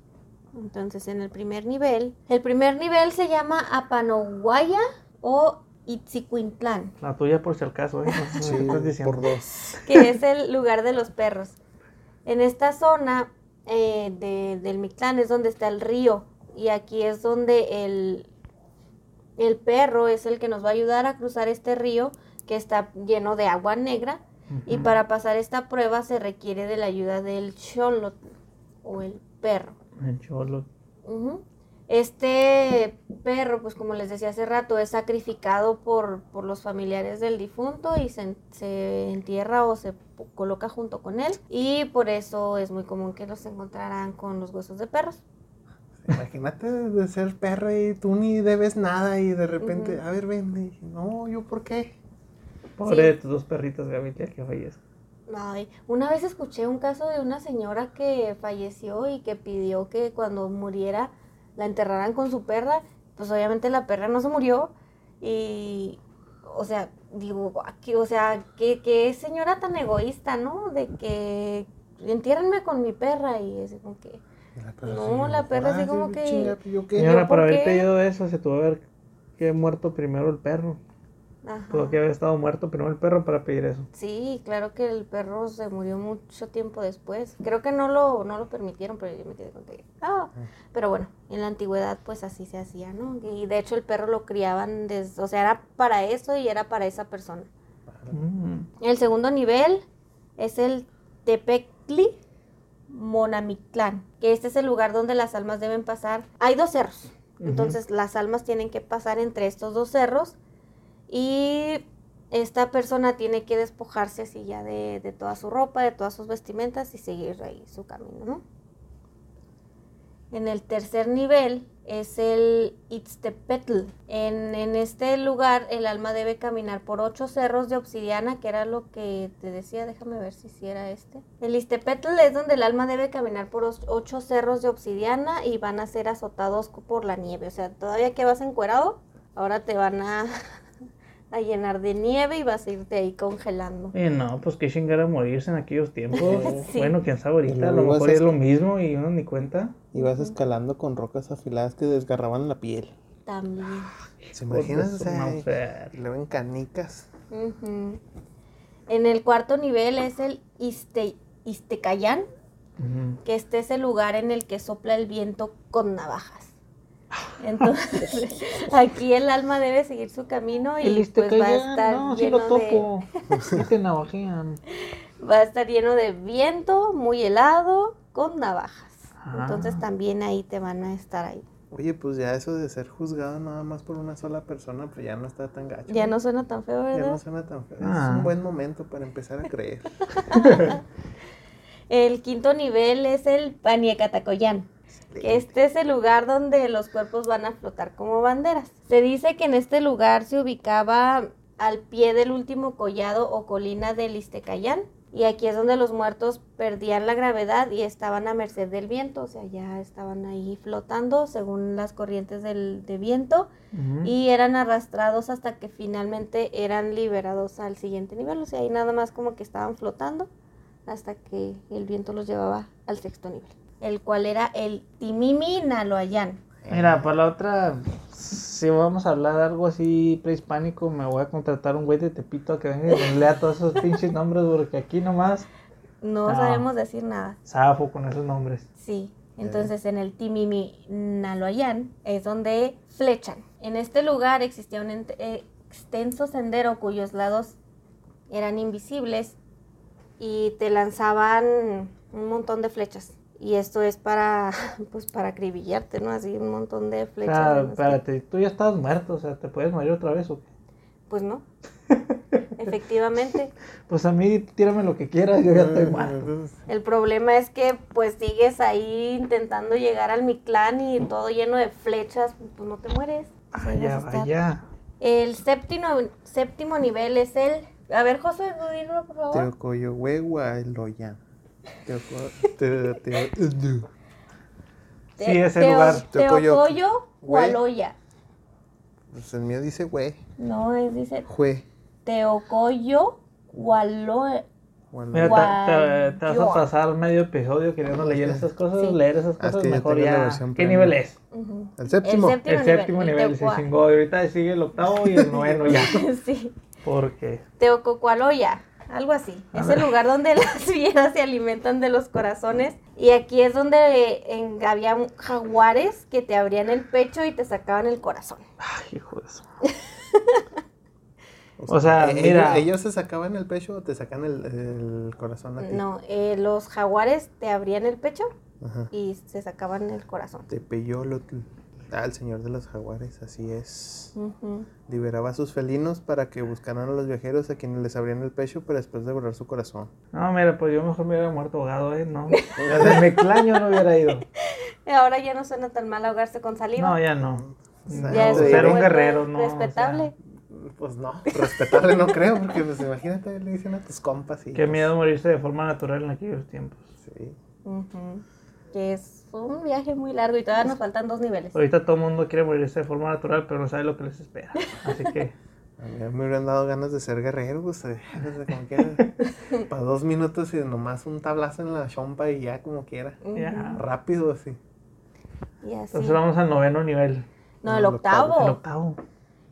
Entonces en el primer nivel, el primer nivel se llama Apanoguaya o Itzicuintlán, La tuya por si acaso, ¿eh? No, no Sí, por dos. que es el lugar de los perros. En esta zona eh, de- del Mictlán es donde está el río y aquí es donde el, el perro es el que nos va a ayudar a cruzar este río que está lleno de agua negra y para pasar esta prueba se requiere de la ayuda del cholot o el perro. El cholo. Ujú. Este perro, pues como les decía hace rato, es sacrificado por, por los familiares del difunto y se, se entierra o se coloca junto con él. Y por eso es muy común que los encontrarán con los huesos de perros. Imagínate de ser perro y tú ni debes nada y de repente, a ver, ven. y, no, ¿yo por qué? Pobre Sí. de tus dos perritos, Gabriela, que fallezca. Ay, una vez escuché un caso de una señora que falleció y que pidió que cuando muriera la enterraran con su perra. Pues obviamente la perra no se murió y, o sea, digo, aquí, o sea, qué, qué señora tan egoísta, ¿no? De que entiérrenme con mi perra y es como que, La perra No, así, la perra así "Ah, como que- chinga, ¿yo qué? Señora, ¿Yo por haber qué? pedido eso, se tuvo que haber que muerto primero el perro. Ajá. Tuvo que haber estado muerto primero el perro para pedir eso. Sí, claro que el perro se murió mucho tiempo después. Creo que no lo, no lo permitieron, pero yo me quedé con que, ah. Pero bueno, en la antigüedad pues así se hacía, ¿no? Y de hecho el perro lo criaban desde, o sea, era para eso y era para esa persona. Mm. El segundo nivel es el Tepectli Monamictlán, que este es el lugar donde las almas deben pasar. Hay dos cerros, entonces las almas tienen que pasar entre estos dos cerros y esta persona tiene que despojarse así ya de, de toda su ropa, de todas sus vestimentas y seguir ahí su camino, ¿no? En el tercer nivel es el Itztepetl. En, en este lugar el alma debe caminar por ocho cerros de obsidiana, que era lo que te decía, déjame ver si sí era este. El Itztepetl es donde el alma debe caminar por ocho cerros de obsidiana y van a ser azotados por la nieve. O sea, todavía que vas encuerado, ahora te van a, a llenar de nieve y vas a irte ahí congelando. Y no, pues qué chingada morirse en aquellos tiempos. Sí. Bueno, quién sabe ahorita, a lo mejor es lo mismo y uno ni cuenta. Y vas escalando con rocas afiladas que desgarraban la piel. También. ¿Se imaginas? Pues, O sea, y luego en canicas. Ujú. En el cuarto nivel es el Iste, Istecayán, que este es el lugar en el que sopla el viento con navajas. Entonces, aquí el alma debe seguir su camino y El pues va a estar no, sí lleno lo de topo. Navajean. va a estar lleno de viento, muy helado, con navajas. Ah. Entonces también ahí te van a estar ahí. Oye, pues ya eso de ser juzgado nada más por una sola persona, pues ya no está tan gacho. Ya no suena tan feo, Ya ¿verdad? no suena tan feo. Ah. Es un buen momento para empezar a creer. El quinto nivel es el Paniecatacoyán. Que este es el lugar donde los cuerpos van a flotar como banderas. Se dice que en este lugar se ubicaba al pie del último collado o colina del Istecayán. Y aquí es donde los muertos perdían la gravedad y estaban a merced del viento, o sea, ya estaban ahí flotando según las corrientes del, de viento y eran arrastrados hasta que finalmente eran liberados al siguiente nivel, o sea, ahí nada más como que estaban flotando hasta que el viento los llevaba al sexto nivel, el cual era el Timimi Naloayán. Mira, para la otra, si vamos a hablar de algo así prehispánico, me voy a contratar un güey de Tepito a que venga y lea todos esos pinches nombres, porque aquí nomás No No. sabemos decir nada. zafo con esos nombres. Sí, entonces en el Timimi Naloayán es donde flechan. En este lugar existía un eh, extenso sendero cuyos lados eran invisibles y te lanzaban un montón de flechas. Y esto es para, pues, para acribillarte, ¿no? Así un montón de O flechas. sea, las que- espérate, tú ya estabas muerto, o sea, ¿te puedes morir otra vez o qué? Pues no. Efectivamente. Pues a mí tírame lo que quieras, yo ya estoy muerto. El problema es que pues sigues ahí intentando llegar al Mictlán y todo lleno de flechas, pues no te mueres. Pues, ahí Vaya, vas a estar. vaya. El séptimo, séptimo nivel es el... A ver, José, dilo, por favor. Teocoyohuehua Eloyan. Teoco- te- te- Te- Sí, ese lugar. Teocoyo- Teocoyo. Hualoya. Pues el mío dice güey. No, es, dice Jue. Teocoyo, Hualoya. Bueno, Mira, te, te- te vas a pasar medio episodio queriendo leer esas cosas, Sí. leer esas Ah, es cosas, que yo mejor ya. ¿Qué premium. nivel es? Ujú. el séptimo. El séptimo El séptimo nivel, nivel, el se chingó. Y ahorita sigue el octavo y el noveno ya. sí. Porque Teococualoya, algo así. A es ver. el lugar donde las fieras se alimentan de los corazones. Y aquí es donde en- había jaguares que te abrían el pecho y te sacaban el corazón. Ay, hijo de su. O sea, eh, mira. Ellos, ellos se sacaban el pecho o te sacan el, el corazón a ti. No, eh, los jaguares te abrían el pecho Ajá. y se sacaban el corazón. Te Tepeyolotl. Ah, el señor de los jaguares, así es. Liberaba a sus felinos para que buscaran a los viajeros a quienes les abrían el pecho para después devorar su corazón. No, mira, pues yo mejor me hubiera muerto ahogado, ¿eh? No. Desde mi claño no hubiera ido. Y Ahora ya no suena tan mal ahogarse con saliva. No, ya no. ya es Sí. ser un guerrero, no. o sea, Respetable. Pues no, respetable no creo, porque pues imagínate, le dicen a tus compas y... Qué miedo morirse de forma natural en aquellos tiempos. Sí. Ujú. Que es un viaje muy largo y todavía nos faltan dos niveles. Ahorita todo el mundo quiere morirse de forma natural, pero no sabe lo que les espera. Así que, A mí me hubieran dado ganas de ser guerrero, pues, eh, desde como quiera. Para dos minutos y nomás un tablazo en la chompa y ya como quiera. Ya. Rápido, así. Y así. Entonces vamos al noveno nivel. No, el No, el octavo. octavo. El octavo.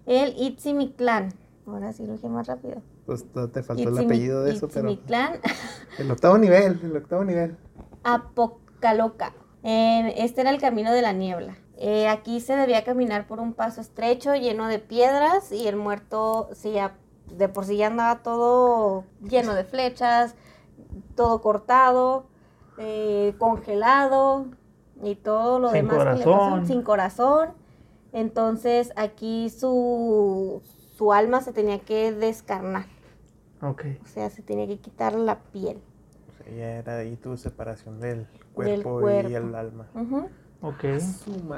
El Itzimictlán. Ahora sí lo dije más rápido. Pues te faltó el apellido de eso, pero... Itzimictlán El octavo nivel, el octavo nivel. Apocaloca. Eh, este era el camino de la niebla. Eh, aquí se debía caminar por un paso estrecho lleno de piedras y el muerto sí, ya- de por sí ya andaba todo lleno de flechas, todo cortado, eh, congelado y todo lo Sin demás que le pasó, corazón. sin corazón. Entonces aquí su, su alma se tenía que descarnar, Ok. o sea, se tenía que quitar la piel. O sea, ya era ahí tu separación del cuerpo, y cuerpo. el alma. Ujú. Ok.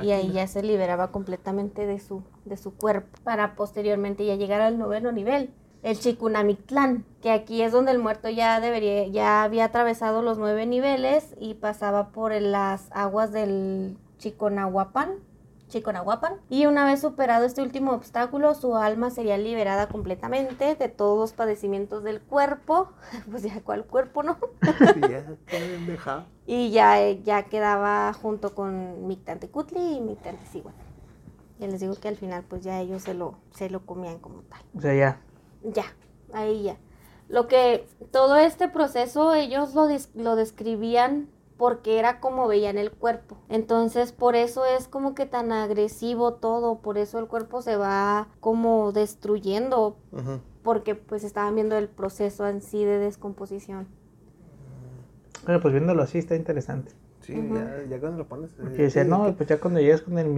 Y ahí ya se liberaba completamente de su, de su cuerpo para posteriormente ya llegar al noveno nivel, el Chikunamictlán, que aquí es donde el muerto ya debería, ya había atravesado los nueve niveles y pasaba por las aguas del Chiconahuapan. Chiconahuapan. Y una vez superado este último obstáculo, su alma sería liberada completamente de todos los padecimientos del cuerpo. Pues ya, ¿cuál cuerpo, no? Ya. Y ya, eh, ya quedaba junto con Mictantecutli y Mictantecihuatl. Ya les digo que al final pues ya ellos se lo, se lo comían como tal. O sea, ya. Ya, ahí ya. Lo que todo este proceso ellos lo, des- lo describían porque era como veían el cuerpo. Entonces por eso es como que tan agresivo todo, por eso el cuerpo se va como destruyendo, porque pues estaban viendo el proceso en sí de descomposición. Bueno, pues viéndolo así está interesante. Sí, ya, ya cuando lo pones... Porque eh, decía, sí, no, que- pues ya cuando llegas con el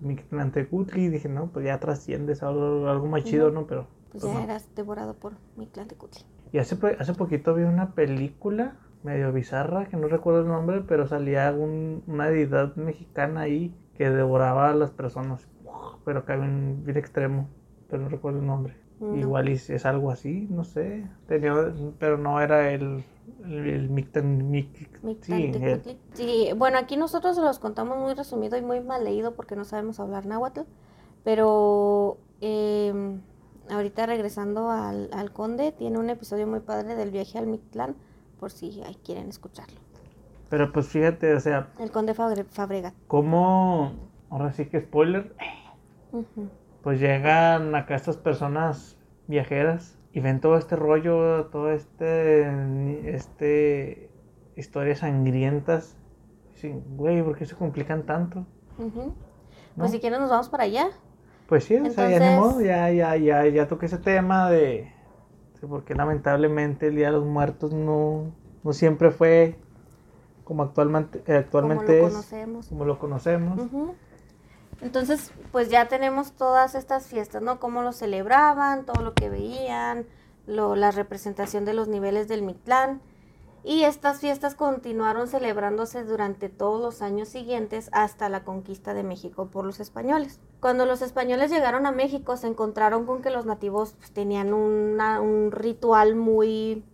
Mictlantecutli, dije, no, pues ya trasciendes a algo, algo más chido. ¿no? Pero, Pues pues ya no. eras devorado por Mictlantecutli. Y hace, hace poquito vi una película medio bizarra, que no recuerdo el nombre, pero salía un- una deidad mexicana ahí que devoraba a las personas. Pero acá bien, bien extremo, pero no recuerdo el nombre. No. Igual y es algo así, no sé. Tenía, pero no era el, el, el Mictan- Mic- sí, el- Mictlantecutli. Sí, bueno, aquí nosotros los contamos muy resumido y muy mal leído porque no sabemos hablar náhuatl, pero eh, ahorita regresando al, al conde, tiene un episodio muy padre del viaje al Mictlán, por si ahí quieren escucharlo. Pero pues fíjate, o sea, El conde Fabre- Fabregat. cómo, ahora sí que spoiler, pues llegan acá estas personas viajeras y ven todo este rollo, todo este, este, historias sangrientas. Dicen, güey, ¿por qué se complican tanto? ¿No? Pues si quieren nos vamos para allá. Pues sí, o sea, ya Entonces- modo, ya, ya, ya, ya toqué ese tema de, de por qué lamentablemente el Día de los Muertos no, no siempre fue como actualmente, eh, como actualmente lo es, conocemos. como lo conocemos. Entonces, pues ya tenemos todas estas fiestas, ¿no? Cómo lo celebraban, todo lo que veían, lo, la representación de los niveles del Mictlán. Y estas fiestas continuaron celebrándose durante todos los años siguientes hasta la conquista de México por los españoles. Cuando los españoles llegaron a México se encontraron con que los nativos pues, tenían una- un ritual muy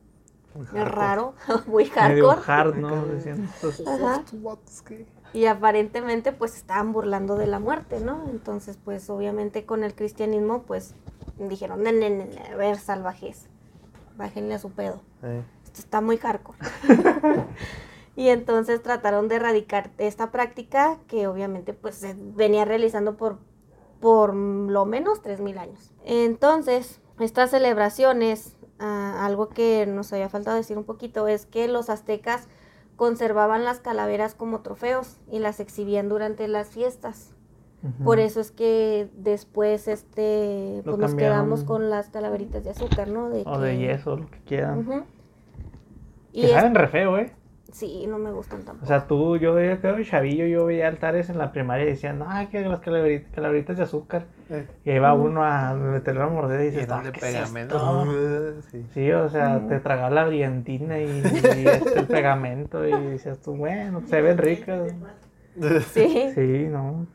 Muy hardcore. raro, muy hardcore. hard, ¿no? Y aparentemente pues estaban burlando de la muerte, ¿no? Entonces pues obviamente con el cristianismo pues dijeron, "Ne, ne, ne, ne, a ver salvajes, bájenle a su pedo, Eh, esto está muy hardcore. y entonces trataron de erradicar esta práctica que obviamente pues se venía realizando por, por lo menos 3.000 años. Entonces estas celebraciones, ah, algo que nos había faltado decir un poquito es que los aztecas conservaban las calaveras como trofeos y las exhibían durante las fiestas. Por eso es que después este pues nos quedamos con las calaveritas de azúcar, ¿no? De O de que- yeso, lo que quieran. Ujú. Que Y es- saben re feo, ¿eh? sí, no me gustan tampoco. O sea, tú, yo veía que un chavillo, yo veía altares en la primaria y decían, no, que las calaveritas, calaveritas de azúcar. eh, Y ahí va uno a meterle a morder y dices, eran "Ah, de ¿qué es pegamento. esto?". Uh, sí. Sí, o sea, te tragaba la brillantina y, y este, el pegamento y decías tú, bueno, se ven ricas. Sí, Sí, no.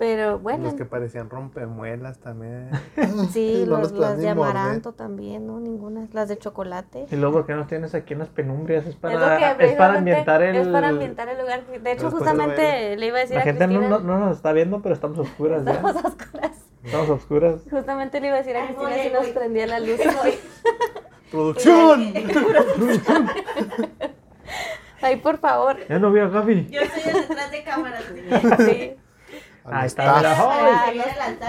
Pero bueno, Los que parecían rompemuelas también. sí, no los- los las de amaranto también, ¿no? Ninguna, las de chocolate. Y luego, ¿por qué nos tienes aquí en las penumbrias? Es para, que es para ambientar el... Es para ambientar el lugar. De hecho, de justamente le iba a decir La a gente no, Cristina. no, no nos está viendo, pero estamos oscuras ya. Estamos oscuras. Estamos oscuras. Justamente le iba a decir a Ay, Cristina voy, si nos prendía la luz hoy. ¡Producción! Ay, por favor. Ya no vi a Gaby. Yo estoy detrás de cámaras. Sí. Ahí Ah, Quería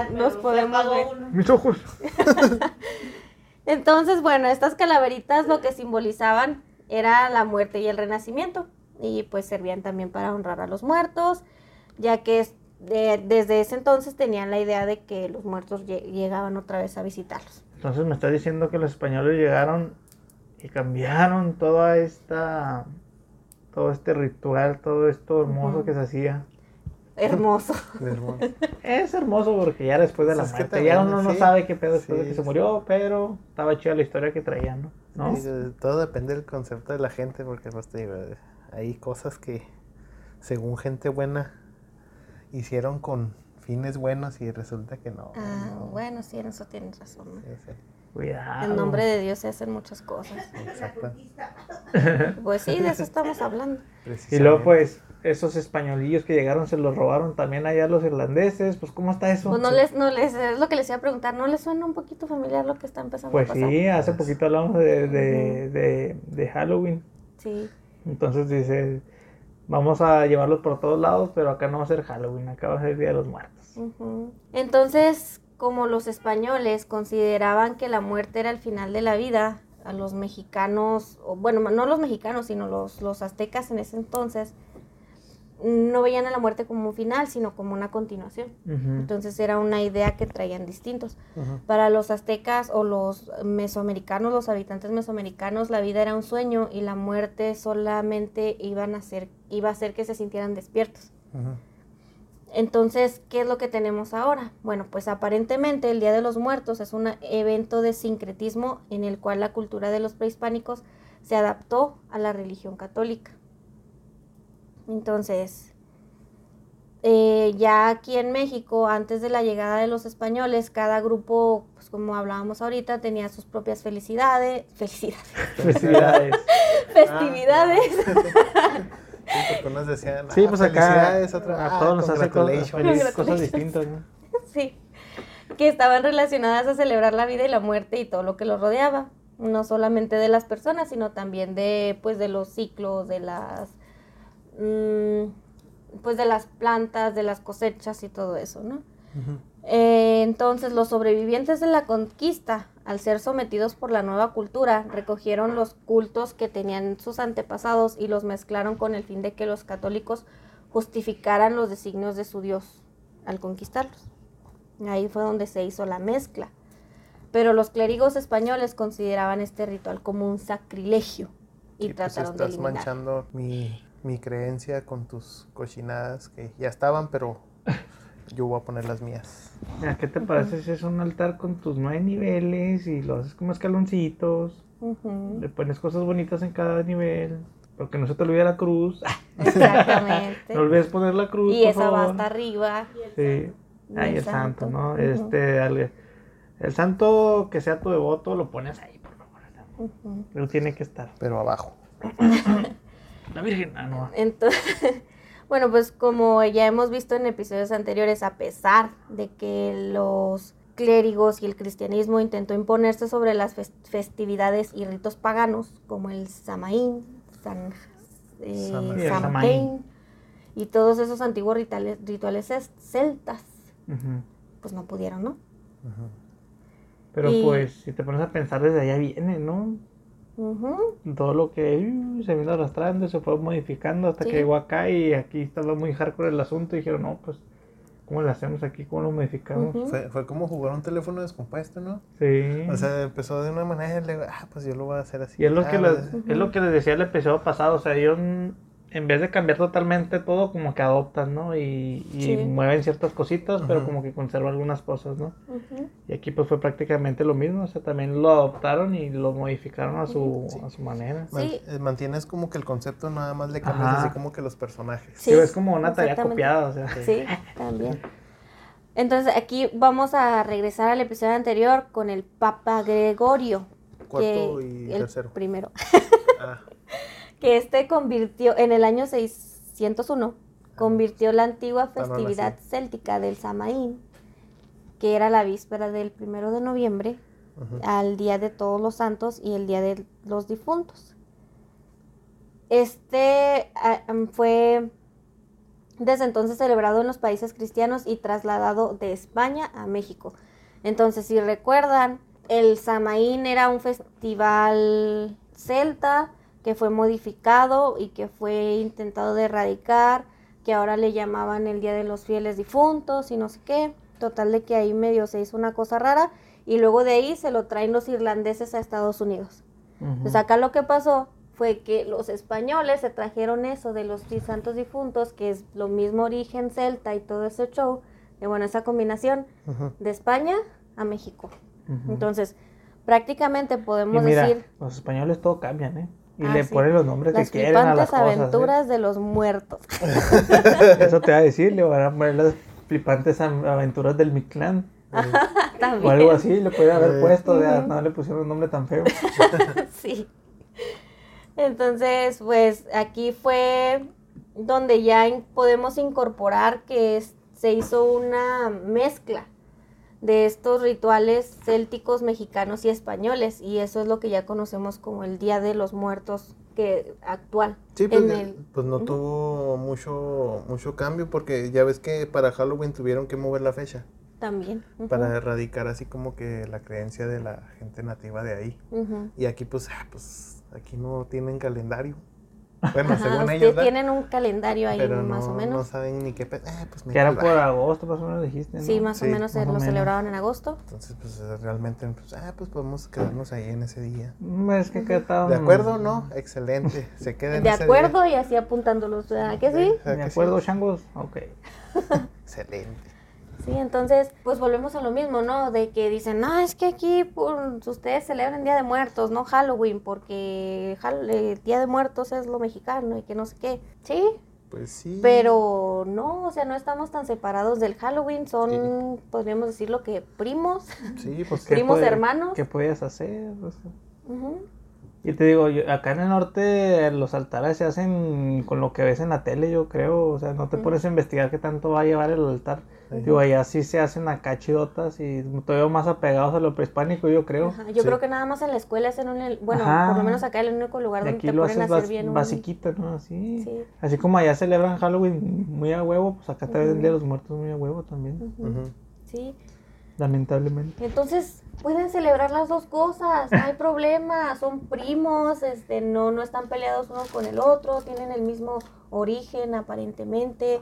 nos- nos podemos ver. Mis ojos. Entonces, bueno, estas calaveritas lo que simbolizaban era la muerte y el renacimiento. Y pues servían también para honrar a los muertos, ya que es- de- desde ese entonces tenían la idea de que los muertos lle- llegaban otra vez a visitarlos. Entonces me está diciendo que los españoles llegaron y cambiaron toda esta, todo este ritual, todo esto hermoso que se hacía. Hermoso. Es hermoso porque ya después de la Pues muerte, ya uno no sabe qué pedo después de que se sí. murió, pero estaba chida la historia que traían, ¿no? ¿No? Sí, todo depende del concepto de la gente, porque pues te digo, hay cosas que según gente buena hicieron con fines buenos y resulta que no. Ah, no. bueno, sí, en eso tienes razón. ¿no? Sí, sí, Cuidado. En nombre de Dios se hacen muchas cosas. exacto. Pues sí, de eso estamos hablando. Y luego pues esos españolillos que llegaron se los robaron también allá los irlandeses, pues ¿cómo está eso? Pues no les, no les, es lo que les iba a preguntar, ¿no les suena un poquito familiar lo que está empezando Pues a pasar? sí, hace poquito hablamos de, de, de, de Halloween. Sí. Entonces dice, vamos a llevarlos por todos lados, pero acá no va a ser Halloween, acá va a ser Día de los Muertos. Ujú. Entonces, como los españoles consideraban que la muerte era el final de la vida, a los mexicanos, o bueno, no los mexicanos, sino los, los aztecas en ese entonces, no veían a la muerte como un final, sino como una continuación. Entonces era una idea que traían distintos. Para los aztecas o los mesoamericanos, los habitantes mesoamericanos, la vida era un sueño y la muerte solamente iban a hacer, iba a hacer que se sintieran despiertos. Entonces, ¿qué es lo que tenemos ahora? Bueno, pues aparentemente el Día de los Muertos es un evento de sincretismo en el cual la cultura de los prehispánicos se adaptó a la religión católica. Entonces, eh, ya aquí en México, antes de la llegada de los españoles, cada grupo, pues como hablábamos ahorita, tenía sus propias felicidades, felicidades, Felicidades. festividades. Sí, decían, Sí, ah, pues acá otros, a ah, todos nos hace cosas, cosas distintas, ¿no? Sí, que estaban relacionadas a celebrar la vida y la muerte y todo lo que los rodeaba, no solamente de las personas, sino también de pues de los ciclos, de las pues de las plantas, de las cosechas y todo eso, ¿no? Eh, entonces los sobrevivientes de la conquista, al ser sometidos por la nueva cultura, recogieron los cultos que tenían sus antepasados y los mezclaron con el fin de que los católicos justificaran los designios de su Dios al conquistarlos. Ahí fue donde se hizo la mezcla. Pero los clérigos españoles consideraban este ritual como un sacrilegio y pues trataron de estás eliminar. manchando mi mi creencia con tus cochinadas que ya estaban, pero yo voy a poner las mías. Mira, ¿qué te parece si es un altar con tus nueve niveles y lo haces como escaloncitos? Le pones cosas bonitas en cada nivel. Porque no se te olvide la cruz. Exactamente. No olvides poner la cruz. y por esa va favor. hasta arriba. Sí. Y Ay, el el santo, santo. ¿no? Este, al- el santo que sea tu devoto, lo pones ahí, por favor. Pero tiene que estar. Pero abajo. La Virgen, ah, no. Entonces, bueno, pues como ya hemos visto en episodios anteriores, a pesar de que los clérigos y el cristianismo intentó imponerse sobre las fes- festividades y ritos paganos, como el Samaín, San, eh, y todos esos antiguos rituales, rituales es- celtas, pues no pudieron, ¿no? Pero Y- pues, si te pones a pensar, desde allá viene, ¿no? Todo lo que uh, se vino arrastrando, se fue modificando hasta Sí. que llegó acá y aquí estaba muy hardcore el asunto y dijeron, no, pues, ¿cómo lo hacemos aquí? ¿Cómo lo modificamos? Fue, fue como jugar un teléfono descompuesto, ¿no? Sí. O sea, empezó de una manera y luego, ah, pues yo lo voy a hacer así. y es lo, Ah, que les, pues, es lo que les decía el episodio pasado, o sea, mm, en vez de cambiar totalmente todo, como que adoptan, ¿no? Y, y Sí. mueven ciertas cositas, pero como que conservan algunas cosas, ¿no? Y aquí pues fue prácticamente lo mismo, o sea, también lo adoptaron y lo modificaron a su, Sí. a su manera. man- Sí. eh, Mantienes como que el concepto, nada más le cambias Ajá. así como que los personajes. Sí, Sí, es como una tarea copiada, o sea. Sí, también. Entonces aquí vamos a regresar al episodio anterior con el Papa Gregorio. Cuarto que y el tercero. primero. Ah, Que este convirtió, en el año 601, convirtió la antigua Ah, no festividad nací. céltica del Samaín, que era la víspera del primero de noviembre, al Día de Todos los Santos y el Día de los Difuntos. Este ah, am, fue desde entonces celebrado en los países cristianos y trasladado de España a México. Entonces, si recuerdan, el Samaín era un festival celta que fue modificado y que fue intentado de erradicar, que ahora le llamaban el Día de los Fieles Difuntos y no sé qué. Total de que ahí medio se hizo una cosa rara y luego de ahí se lo traen los irlandeses a Estados Unidos. Ujú. Pues acá lo que pasó fue que los españoles se trajeron eso de los santos difuntos, que es lo mismo origen celta y todo ese show, y bueno, esa combinación de España a México. Entonces, prácticamente Y podemos mira, decir los españoles todo cambian, ¿eh? Y Ah, le sí. ponen los nombres las que quieren a las flipantes cosas. ¿eh? aventuras de los muertos. Eso te va a decir, le van a poner las flipantes aventuras del Mictlán. O algo así, le puede haber Eh. puesto, de, Ujú. no le pusieron un nombre tan feo. sí. Entonces, pues aquí fue donde ya podemos incorporar que es- se hizo una mezcla de estos rituales célticos, mexicanos y españoles, y eso es lo que ya conocemos como el Día de los Muertos que actual. Sí, pues, en el- pues no tuvo mucho mucho cambio porque ya ves que para Halloween tuvieron que mover la fecha también. Para erradicar así como que la creencia de la gente nativa de ahí. Y aquí pues, ah, pues aquí no tienen calendario. Bueno, Ajá, según ellos, tienen un calendario ahí pero más no, o no menos. saben ni qué ah, pues Que era por agosto, más o menos dijiste. ¿no? Sí, más Sí, o menos se más o lo menos. celebraban en agosto. Entonces, pues eh, realmente, pues, ah, pues podemos quedarnos ahí en ese día. Mm, Es que quedaban- ¿De acuerdo? No, excelente. Se queda en De ese acuerdo y así apuntándolos, ¿verdad que sí? día. ¿Verdad ¿De que sí? acuerdo, changos? Ok. Excelente. Sí, entonces, pues volvemos a lo mismo, ¿no? De que dicen, no, es que aquí pues, ustedes celebran Día de Muertos, no Halloween, porque eh, Día de Muertos es lo mexicano y que no sé qué. Sí, Pues sí. pero no, o sea, no estamos tan separados del Halloween, son, podríamos decirlo que primos. Sí, pues ¿Qué Primos hermanos. ¿Qué podías hacer? O sea, Ujú. Y te digo, yo- acá en el norte los altares se hacen con lo que ves en la tele, yo creo. O sea, no te pones a investigar qué tanto va a llevar el altar. Sí. Digo, allá sí se hacen acá chidotas y todavía más apegados a lo prehispánico, yo creo. Ajá, Yo Sí. creo que nada más en la escuela es en un, bueno, Ajá. por lo menos acá es el único lugar Y donde aquí te lo ponen a hacer bien un... basiquito, ¿no? Así. Sí. Así como allá celebran Halloween muy a huevo, pues acá también el Ujú. Día de los Muertos muy a huevo también. Sí, Lamentablemente. Entonces, pueden celebrar las dos cosas, no hay problema, son primos, este, no, no están peleados uno con el otro, tienen el mismo origen aparentemente,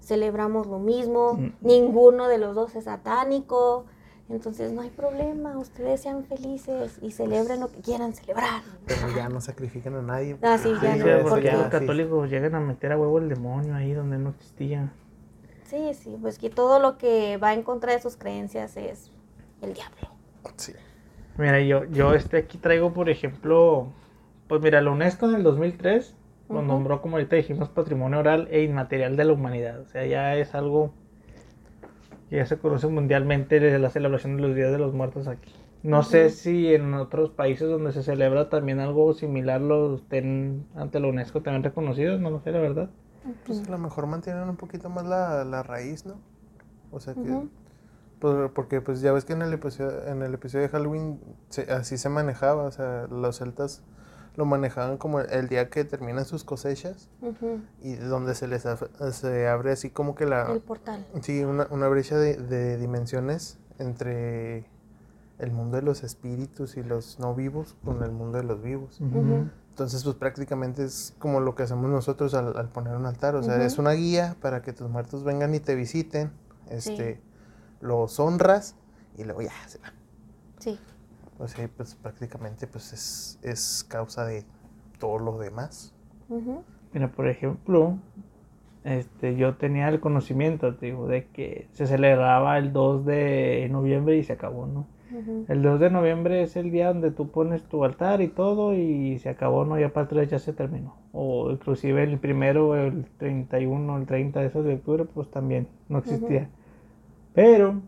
celebramos lo mismo, Mm. ninguno de los dos es satánico, Entonces no hay problema, ustedes sean felices y celebren lo que quieran celebrar. Pero ya no sacrifican a nadie. Ah, sí, ya Sí, no, porque los sí. católicos llegan a meter a huevo el demonio ahí donde no existía. Sí, sí, pues que todo lo que va en contra de sus creencias es el diablo. Sí. Mira, yo, yo este aquí traigo, por ejemplo, pues mira, la UNESCO en el 2003 lo nombró como ahorita dijimos patrimonio oral e inmaterial de la humanidad. O sea, ya es algo que ya se conoce mundialmente desde la celebración de los Días de los Muertos aquí. No sé si en otros países donde se celebra también algo similar lo estén ante la UNESCO también reconocidos, no lo sé, la verdad. Pues a lo mejor mantienen un poquito más la, la raíz, ¿no? O sea que... Pues, porque pues ya ves que en el episodio, en el episodio de Halloween se- así se manejaba, o sea, los celtas lo manejaban como el día que terminan sus cosechas Ujú, y donde se les af- se abre así como que la... El portal. Sí, una, una brecha de, de dimensiones entre el mundo de los espíritus y los no vivos con el mundo de los vivos. Ujú. Entonces, pues prácticamente es como lo que hacemos nosotros al, al poner un altar. O sea, Ujú. es una guía para que tus muertos vengan y te visiten. Este, los honras y luego ya se van. Sí. O sea, pues prácticamente pues es, es causa de todo lo demás. Mira, por ejemplo, este, yo tenía el conocimiento, te digo, de que se celebraba el 2 de noviembre y se acabó, ¿no? ujú. El 2 de noviembre es el día donde tú pones tu altar y todo y se acabó, ¿no? Ya para el 3 ya se terminó. O inclusive el primero, el 31, el 30 de esos de octubre, pues también no existía. Pero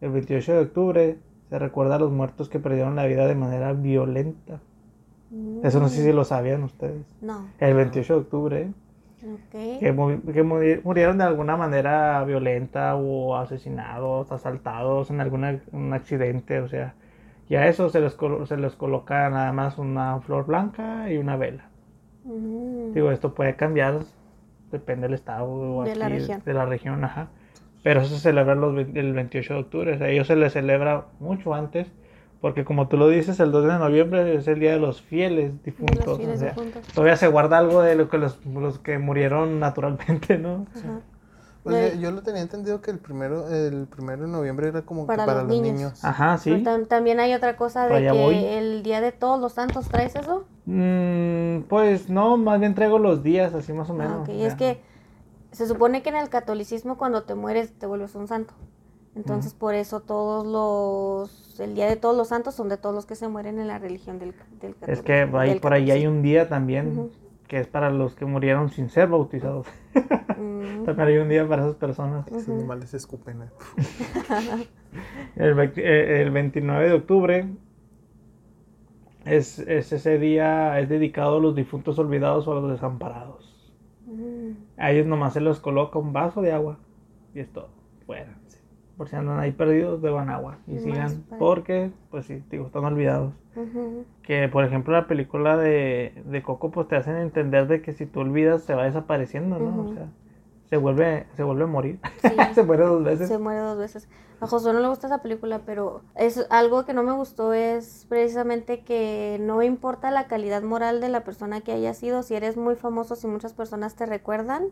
el 28 de octubre se recuerda a los muertos que perdieron la vida de manera violenta. Eso no sé si lo sabían ustedes. No. El 28 de octubre, ¿eh? Ok. que, mu- que muri- murieron de alguna manera violenta o asesinados, asaltados en algún un accidente, o sea, y a eso se les, se les coloca nada más una flor blanca y una vela. Ujú. Digo, esto puede cambiar, depende del estado o De la aquí, región. de la región, ajá. Pero eso se celebra los ve- el 28 de octubre, o sea, ellos se les celebra mucho antes, porque como tú lo dices, el 2 de noviembre es el día de los fieles difuntos. los o fieles sea, difuntos. todavía se guarda algo de lo que los, los que murieron naturalmente, ¿no? Pues De- yo, yo lo tenía entendido que el primero, el primero de noviembre era como Para que para los los niños. niños. Ajá, sí. Pero tam- también hay otra cosa de que voy. el día de todos los santos traes eso. Mm, pues no, más bien traigo los días, así más o Ah, menos. ok. o Y es que se supone que en el catolicismo cuando te mueres te vuelves un santo. Entonces por eso todos los, el día de todos los santos son de todos los que se mueren en la religión del, del Es que catolicismo- ahí, del por ahí hay un día también que es para los que murieron sin ser bautizados. También hay un día para esas personas. Esos nomás les escupen. ¿eh? El, eh, el 29 de octubre es, es ese día, es dedicado a los difuntos olvidados o a los desamparados. A ellos nomás se les coloca un vaso de agua y es todo. Fuera. Por si andan ahí perdidos, beban agua y Más sigan. Porque, pues sí, digo, están olvidados. Que, por ejemplo, la película de, de Coco, pues te hacen entender de que si tú olvidas, se va desapareciendo, ¿no? O sea, se vuelve, se vuelve a morir. Sí. se muere dos veces. Se muere dos veces. A Josué no le gusta esa película, pero es algo que no me gustó es precisamente que no importa la calidad moral de la persona que haya sido, si eres muy famoso, si muchas personas te recuerdan,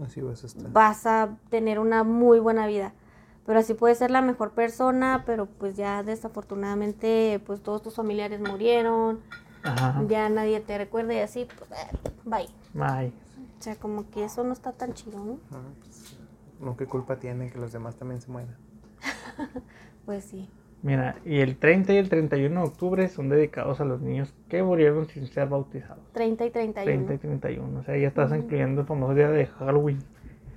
Así vas a estar. vas a tener una muy buena vida. Pero así puedes ser la mejor persona, pero pues ya desafortunadamente pues todos tus familiares murieron, Ajá. ya nadie te recuerda y así, pues, eh, bye. O sea, como que eso no está tan chido, ¿no? Ah, pues, no, qué culpa tienen que los demás también se mueran. Pues sí. Mira, y el 30 y el 31 de octubre son dedicados a los niños que murieron sin ser bautizados. 30 y 31 30 y 31. O sea, ya estás incluyendo el famoso día de Halloween.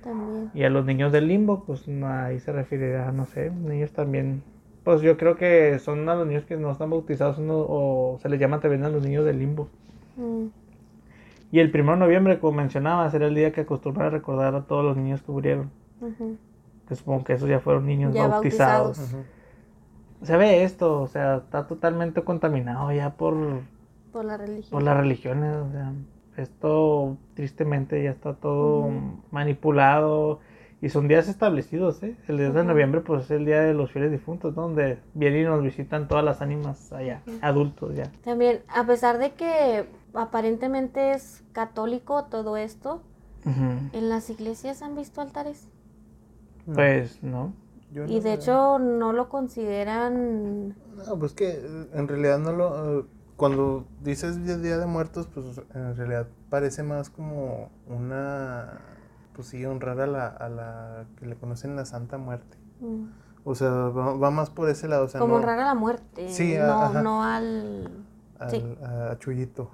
también. Y a los niños del limbo, pues ahí se referirá, no sé, niños también. Pues yo creo que son a los niños que no están bautizados uno- o se les llama también a los niños del limbo. Mm. Y el 1 de noviembre, como mencionaba, será el día que acostumbran a recordar a todos los niños que murieron. Que supongo que esos ya fueron niños Ya bautizados. Se ve esto, o sea, está totalmente contaminado ya por, Por la religión. por las religiones. O sea, esto tristemente ya está todo manipulado. Y son días establecidos, ¿eh? El 10 de noviembre, pues es el día de los fieles difuntos, donde vienen y nos visitan todas las ánimas allá, adultos ya. También, a pesar de que aparentemente es católico todo esto. ¿en las iglesias han visto altares? Pues, ¿no? Yo Y no- de hecho no lo consideran... No, pues que eh, en realidad no lo... eh, Cuando dices Día de Muertos, pues en realidad parece más como una... Pues sí, honrar a la, a la que le conocen la Santa Muerte. mm, O sea, va, va más por ese lado. O sea, como no honrar a la muerte. Sí, a- no, ajá. no al... al, sí. a Chuyito.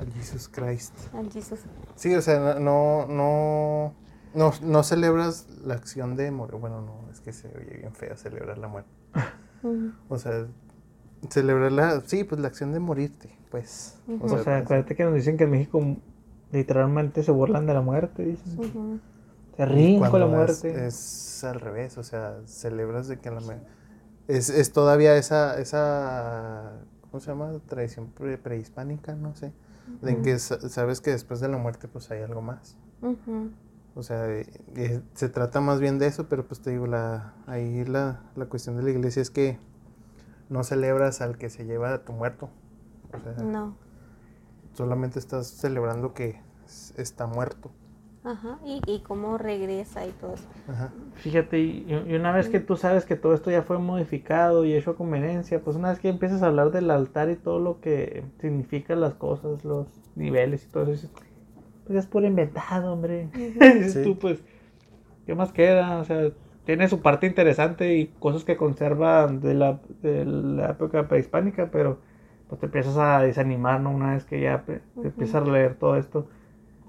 Al Jesus Christ. al Jesús. Sí, o sea, no, no, no, no celebras la acción de morir. Bueno, no, es que se oye bien feo celebrar la muerte. O sea, celebrar la, sí, pues la acción de morirte, pues. O sea, pues, acuérdate que nos dicen que en México literalmente se burlan de la muerte, dicen. Ujú. Se ríen con la cuando es- muerte. Es, al revés, o sea, celebras de que la mu- es, es todavía esa, esa, ¿cómo se llama? Tradición pre- prehispánica, no sé. De que sa- sabes que después de la muerte pues hay algo más. O sea, eh, eh, se trata más bien de eso, pero pues te digo, la, ahí la, la cuestión de la iglesia es que no celebras al que se lleva a tu muerto. O sea, No. solamente estás celebrando que está muerto. Ajá. Y, y cómo regresa y todo eso. Ajá. Fíjate, y, y una vez que tú sabes que todo esto ya fue modificado y hecho a conveniencia, pues una vez que empiezas a hablar del altar y todo lo que significan las cosas, los niveles y todo eso, pues es puro inventado, hombre. dices Sí. tú, pues, ¿qué más queda? O sea, tiene su parte interesante y cosas que conservan de la, de la época prehispánica, pero pues te empiezas a desanimar, ¿no? Una vez que ya te empiezas a leer todo esto.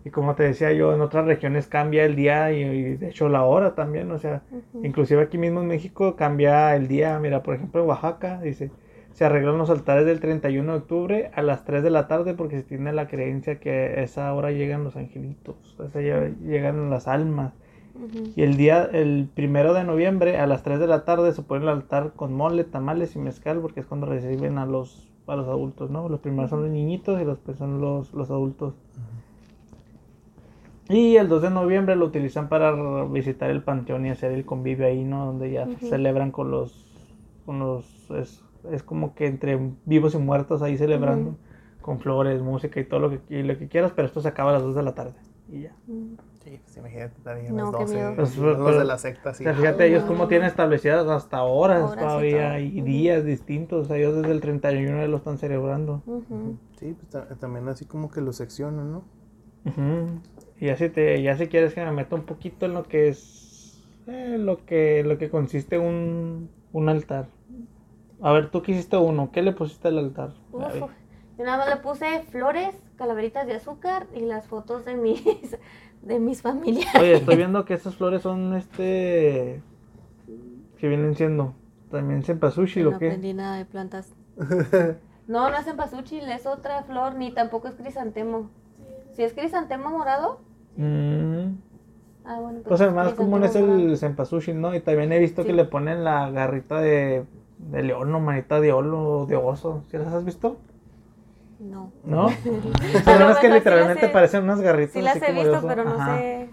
Y como te decía yo, en otras regiones cambia el día y, y de hecho la hora también, o sea, inclusive aquí mismo en México cambia el día, mira, por ejemplo en Oaxaca, dice, se arreglan los altares del 31 de octubre a las 3 de la tarde porque se tiene la creencia que a esa hora llegan los angelitos, a esa hora llegan las almas. Y el día, el primero de noviembre a las 3 de la tarde se pone el altar con mole, tamales y mezcal porque es cuando reciben a los, a los adultos, ¿no? Los primeros son los niñitos y los pues son los, los adultos. Y el 2 de noviembre lo utilizan para visitar el panteón y hacer el convivio ahí, ¿no? Donde ya celebran con los, con los, es, es como que entre vivos y muertos ahí celebrando, con flores, música y todo lo que, y lo que quieras, pero esto se acaba a las 2 de la tarde. Y ya. Sí, pues imagínate a No, las qué 12. miedo. Pues, los de la secta, O sí. sea, fíjate ellos no. cómo tienen establecidas hasta horas, todavía y días distintos. O sea, ellos desde el 31 ya lo están celebrando. Sí, pues ta- también así como que lo seccionan, ¿no? Ujú. Y ya si, te, ya si quieres que me meta un poquito en lo que es eh, lo que lo que consiste un, un altar. A ver, tú que hiciste uno, ¿qué le pusiste al altar? Uf, yo nada más le puse flores, calaveritas de azúcar y las fotos de mis de mis familiares. Oye, estoy viendo que estas flores son este que vienen siendo también cempasúchil no o qué? aprendí nada de plantas. No, no es cempasúchil, es otra flor, ni tampoco es crisantemo. Si es crisantemo morado, Mm. ah, bueno, pues Pues el más común es el cempasúchil, ¿no? Y también he visto Sí. que le ponen la garrita de, de león o manita de olo de oso. ¿Sí las has visto? No. ¿No? Son unas que sí literalmente parecen unas garritas. Sí las así he como visto, pero no Ajá. sé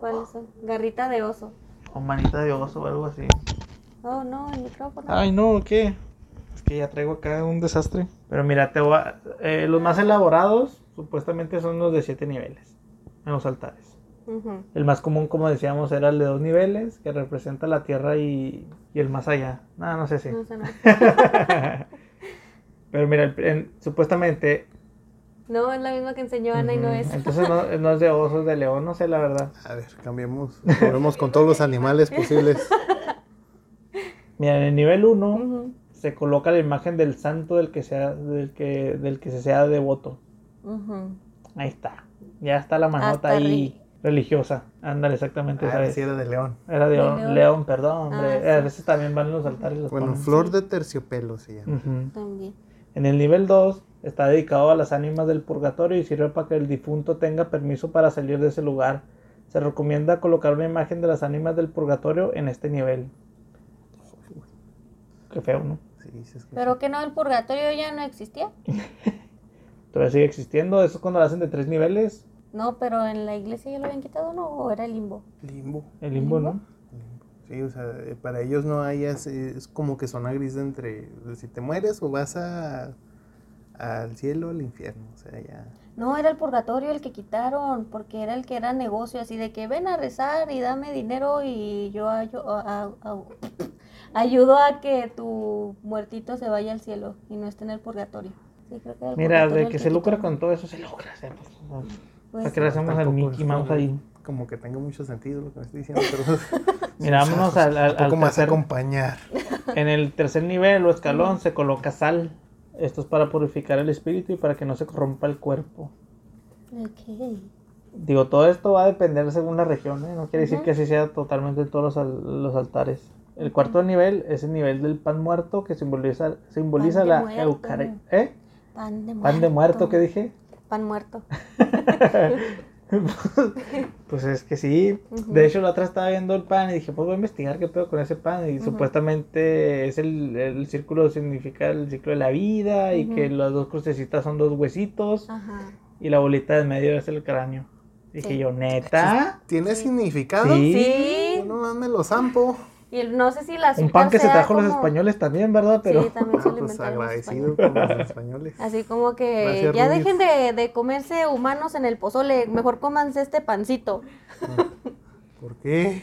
cuáles son. Garrita de oso. O manita de oso o algo así. Oh, no, el micrófono. Ay, no, ¿qué? Es que ya traigo acá un desastre. Pero mira, te voy a- eh, los más elaborados supuestamente son los de siete niveles en los altares. El más común, como decíamos, era el de dos niveles, que representa la tierra y, y el más allá. No, no sé si. No sé, no. Pero mira, el- en- supuestamente. No, es la misma que enseñó Ana y no es. Entonces no, no es de oso, es de león, no sé la verdad. A ver, cambiemos. Probemos con todos los animales posibles. Mira, en el nivel 1 Ujú, se coloca la imagen del santo del que sea, del que, del que se sea devoto. Ahí está. Ya está la manota Hasta ahí religiosa. Ándale, exactamente, Ah, ¿sabes? sí era de león. Era de De león, león. perdón, hombre. Ah, sí. A veces también van los altares. los Bueno, ponen. flor de terciopelo se llama. Ujú. También. En el nivel 2 está dedicado a las ánimas del purgatorio y sirve para que el difunto tenga permiso para salir de ese lugar. Se recomienda colocar una imagen de las ánimas del purgatorio en este nivel. Qué feo, ¿no? Sí, sí, es que Pero que no, el purgatorio ya no existía. Todavía sigue existiendo. Eso es cuando lo hacen de tres niveles. No, pero en la iglesia ya lo habían quitado, ¿no? ¿O era el limbo? Limbo. El limbo, ¿no? Limbo. Sí, o sea, eh, para ellos no hay, es, es como que zona gris de entre si te mueres o vas a, al cielo, al infierno, o sea, ya. No, era el purgatorio el que quitaron, porque era el que era negocio, así de que ven a rezar y dame dinero y yo a- a- ayudo a que tu muertito se vaya al cielo y no esté en el purgatorio. Sí, creo que Mira, de que se lucra con todo eso, se logra. o sea, pues. Pues ¿Para sí. le hacemos al Mickey Mouse como- ahí? Como que tenga mucho sentido lo que me estoy diciendo, pero. Mira, vámonos al, al, Un poco al más tercer- acompañar. En el tercer nivel o escalón se coloca sal. Esto es para purificar el espíritu y para que no se corrompa el cuerpo. Ok. Digo, todo esto va a depender según la región, ¿eh? No quiere decir Ujú. que así sea totalmente en todos los, al- los altares. El cuarto nivel es el nivel del pan muerto que simboliza, simboliza Pan la. Eucaristía. ¿Eh? Pan de muerto. Pan de muerto, ¿qué dije? Pan muerto. pues es que sí. De hecho, la otra estaba viendo el pan y dije, pues voy a investigar qué pedo con ese pan. Y supuestamente es el, el círculo, significa el ciclo de la vida y que las dos crucecitas son dos huesitos y la bolita del medio es el cráneo. Dije Sí. yo, neta. ¿Tiene Sí. significado? Sí. Sí. Yo nomás me lo zampo. Y el- no sé si la Un pan que se trajo los como- españoles también, ¿verdad? Pero Sí, también se Ah, lo pues los agradecido españoles. con los españoles. Así como que Gracias, ya Rubis. dejen de, de comerse humanos en el pozole, mejor cómanse este pancito. ¿Por qué?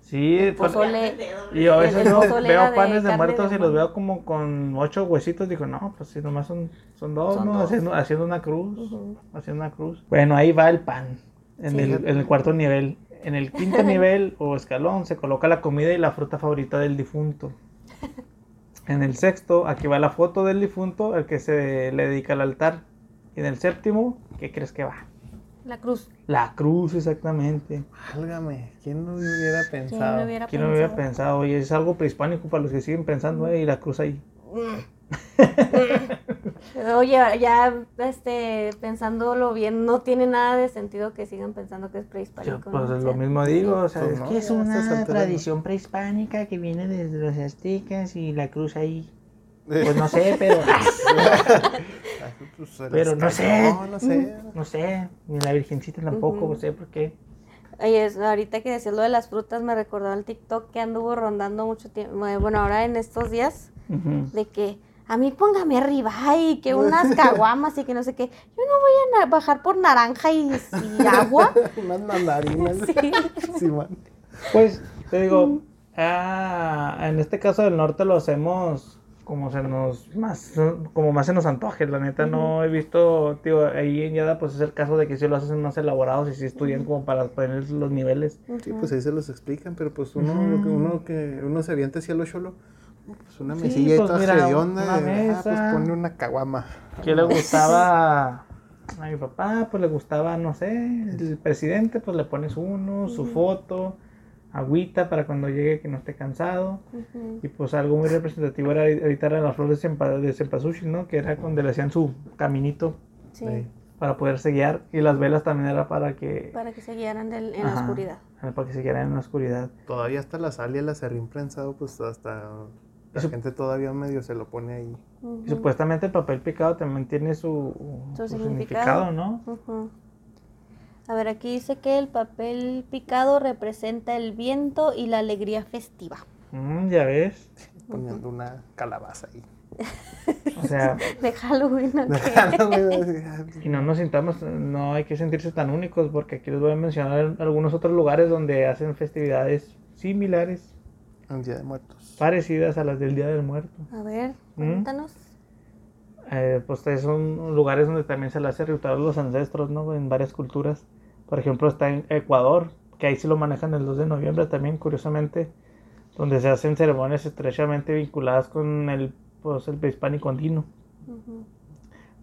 sí, pues, Pozole. y a veces el veo, de panes de muertos de y los veo como con ocho huesitos. Digo, no, pues si nomás son, son dos, Son ¿no? dos. Haciendo, haciendo una cruz. Haciendo una cruz. Bueno, ahí va el pan, en, Sí. el, en el cuarto nivel. En el quinto nivel o escalón se coloca la comida y la fruta favorita del difunto. En el sexto, aquí va la foto del difunto, al que se le dedica al altar. Y en el séptimo, ¿qué crees que va? La cruz. La cruz, exactamente. Válgame, ¿quién no hubiera ¿Quién pensado? lo hubiera ¿Quién lo hubiera pensado? pensado? Oye, es algo prehispánico para los que siguen pensando, ¿eh? Y la cruz ahí. Oye, ya este, pensándolo bien, no tiene nada de sentido que sigan pensando que es Yo, prehispánico. pues es lo mismo digo, o sea, Pues es no, que una tradición prehispánica que viene desde los aztecas y la cruz ahí. Pues no sé, pero no sé. No sé. no sé, ni la virgencita tampoco, no sé por qué. Oye, es- ahorita que decías lo de las frutas, me recordó el TikTok que anduvo rondando mucho tiempo. Bueno, ahora en estos días, de que a mí póngame arriba y que unas caguamas y que no sé qué. Yo no voy a bajar por naranja y, y agua. Unas mandarinas. Sí. Sí, man. Pues te digo, ah, en este caso del norte lo hacemos como se nos más como más se nos antoje, la neta no he visto, tío, ahí en Yada pues es el caso de que sí lo hacen más elaborados y sí estudian como para poner los niveles. Sí, pues ahí se los explican, pero pues uno, lo que uno que uno se avienta hacia lo cholo, pues una Sí, mesilla y pues toda mira, hedionda, una y, ah, pues mesa. pone una caguama. ¿Qué le gustaba a mi papá? Pues le gustaba, no sé, el presidente, pues le pones uno, su foto, agüita para cuando llegue que no esté cansado. Y pues algo muy representativo era ahorita eran las flores de, cempa- de cempasúchil, ¿no? Que era donde le hacían su caminito Sí, Sí. para poderse guiar. Y las velas también era para que... para que se guiaran del- en la oscuridad. Para que se guiaran en la oscuridad. Todavía hasta la sal y el acerrín prensado, pues hasta la gente todavía medio se lo pone ahí. Y supuestamente el papel picado también tiene su, Su su significado. significado, ¿no? A ver, aquí dice que el papel picado representa el viento y la alegría festiva. Mm, ya ves. Poniendo una calabaza ahí. O sea, De Halloween, ¿ok? y no nos sintamos, no hay que sentirse tan únicos porque aquí les voy a mencionar algunos otros lugares donde hacen festividades similares, Un día de muertos. Parecidas a las del Día del Muerto. A ver, ¿Mm? cuéntanos. Eh, pues son lugares donde también se le hace ritual a los ancestros, ¿no? En varias culturas. Por ejemplo, está en Ecuador, que ahí sí lo manejan el 2 de noviembre también, curiosamente, donde se hacen ceremonias estrechamente vinculadas con el, pues, el prehispánico andino. Ujú.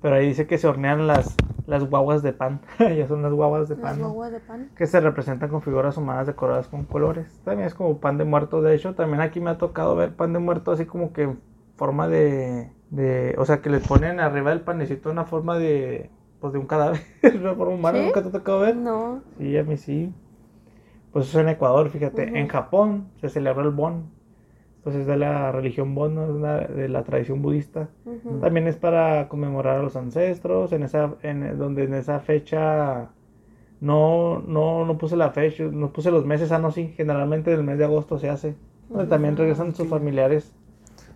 Pero ahí dice que se hornean las, las guaguas de pan. ya son las guaguas de Las pan, ¿no? guaguas de pan. Que se representan con figuras humanas decoradas con colores. También es como pan de muerto. De hecho, también aquí me ha tocado ver pan de muerto así como que en forma de. de o sea, que le ponen arriba del panecito una forma de. Pues de un cadáver. una forma humana. ¿Sí? ¿Nunca te ha tocado ver? No. Sí, a mí sí. Pues eso en Ecuador, fíjate. En Japón se celebra el Bon. Pues es de la religión Bon, ¿no? Es una- de la tradición budista. También es para conmemorar a los ancestros, en esa, en, donde en esa fecha no, no, no puse la fecha, no puse los meses, ah, no, sí, generalmente en el mes de agosto se hace, donde también regresan sus sí. familiares.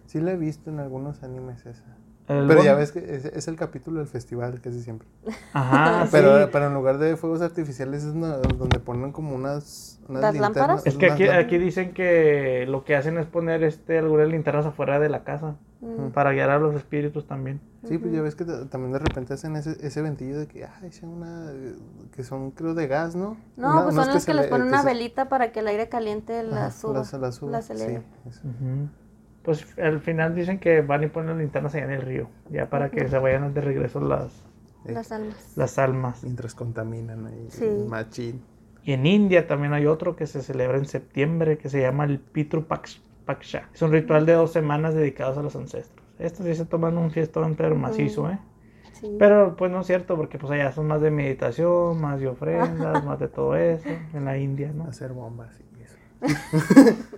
Sí la he visto en algunos animes esa. El Pero ya ves que es, es el capítulo del festival, casi siempre. Ajá, Pero, sí. pero en lugar de fuegos artificiales es una- donde ponen como unas, unas ¿Las linternas, lámparas? Es que aquí, lámparas. aquí dicen que lo que hacen es poner este algunas linternas afuera de la casa Mm, para guiar a los espíritus también. Sí, pues ya ves que ta- también de repente hacen ese, ese ventillo de que, ay, una, que son creo de gas, ¿no? No, Una- pues son los que les le- ponen que una se- velita para que el aire caliente la suba. las- las suba, las eleve. sí, eso. Ujú. Pues al final dicen que van y ponen linternas allá en el río, ya para que se vayan de regreso las, Eh, Las almas. las almas. Mientras contaminan ahí, Sí. machín. Y en India también hay otro que se celebra en septiembre que se llama el Pitru Paks- Paksha. Es un ritual de dos semanas dedicados a los ancestros. Estos sí se toman un fiestón pero macizo, ¿eh? Sí. Pero pues no es cierto porque pues allá son más de meditación, más de ofrendas, más de todo eso en la India, ¿no? Hacer bombas eso.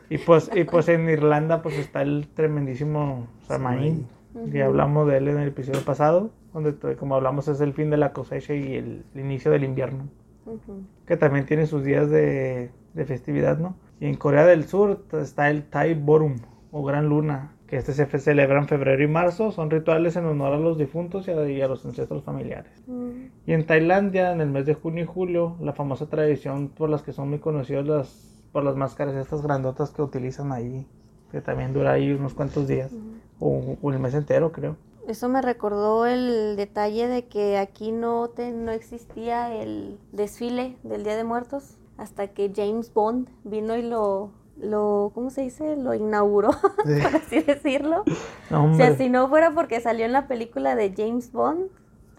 Y pues, y pues en Irlanda pues está el tremendísimo Samaín. Ujú. Ya hablamos de él en el episodio pasado, donde como hablamos es el fin de la cosecha y el, el inicio del invierno, Ujú. que también tiene sus días de, de festividad, ¿no? Y en Corea del Sur está el Tai Borum o Gran Luna, que este se celebra en febrero y marzo, son rituales en honor a los difuntos y a, y a los ancestros familiares. Mm, Y en Tailandia, en el mes de junio y julio, la famosa tradición por las que son muy conocidos las, por las máscaras estas grandotas que utilizan ahí, que también dura ahí unos cuantos días, o, o el mes entero creo. Eso me recordó el detalle de que aquí no, te, no existía el desfile del Día de Muertos hasta que James Bond vino y lo, lo ¿cómo se dice? Lo inauguró, Sí. por así decirlo. No, O sea, si no fuera porque salió en la película de James Bond,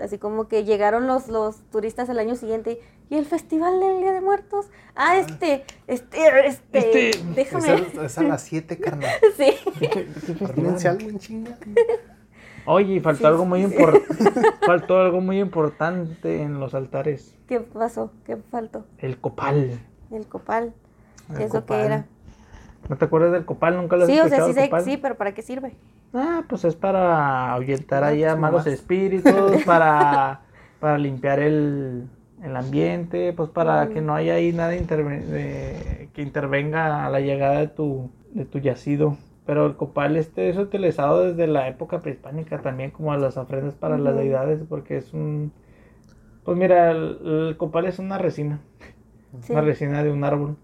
así como que llegaron los, los turistas el año siguiente y el festival del Día de Muertos. Ah, este, este, este, Este, déjame. Es a, es a las 7, carnal. Sí. Algo en chinga. Oye, y faltó Sí, algo sí, muy sí. importante. faltó algo muy importante en los altares. ¿Qué pasó? ¿Qué faltó? El copal. El copal. El ¿Qué es lo que copal. era? ¿No te acuerdas del copal? ¿Nunca lo has Sí, o sea, escuchado? sí, sé- sí, pero ¿para qué sirve? Ah, pues es para ahuyentar Ah, ahí a malos espíritus, para, para limpiar el, el ambiente, pues para Mm. que no haya ahí nada interve- de- que intervenga a la llegada de tu, de tu yacido. Pero el copal este es utilizado desde la época prehispánica también como las ofrendas para las deidades, porque es un... Pues mira, el, el copal es una resina, Sí. una resina de un árbol.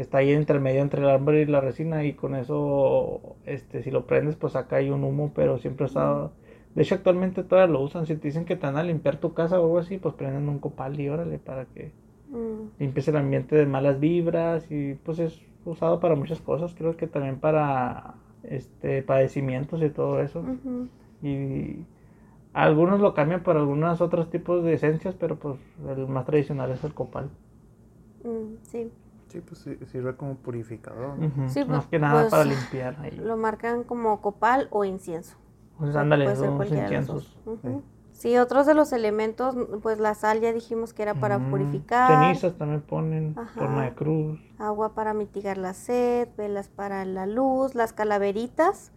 Está ahí entre medio entre el árbol y la resina y con eso, este, si lo prendes, pues acá hay un humo, pero siempre está... De hecho, actualmente todavía lo usan. Si te dicen que te van a limpiar tu casa o algo así, pues prenden un copal y órale para que Mm, limpies el ambiente de malas vibras y pues es usado para muchas cosas. Creo que también para este padecimientos y todo eso. Y algunos lo cambian por algunos otros tipos de esencias, pero pues el más tradicional es el copal. Mm, sí, Sí, pues sí, sirve como purificador. ¿no? Ujú, Sí, más pues- que nada pues, para limpiar ahí. lo marcan como copal o incienso. Pues O sea, ándale, puede ser son cualquiera de los inciensos. Sí, otros de los elementos, pues la sal ya dijimos que era para Mm, purificar, Cenizas también ponen, Ajá. forma de cruz. agua para mitigar la sed, velas para la luz, las calaveritas,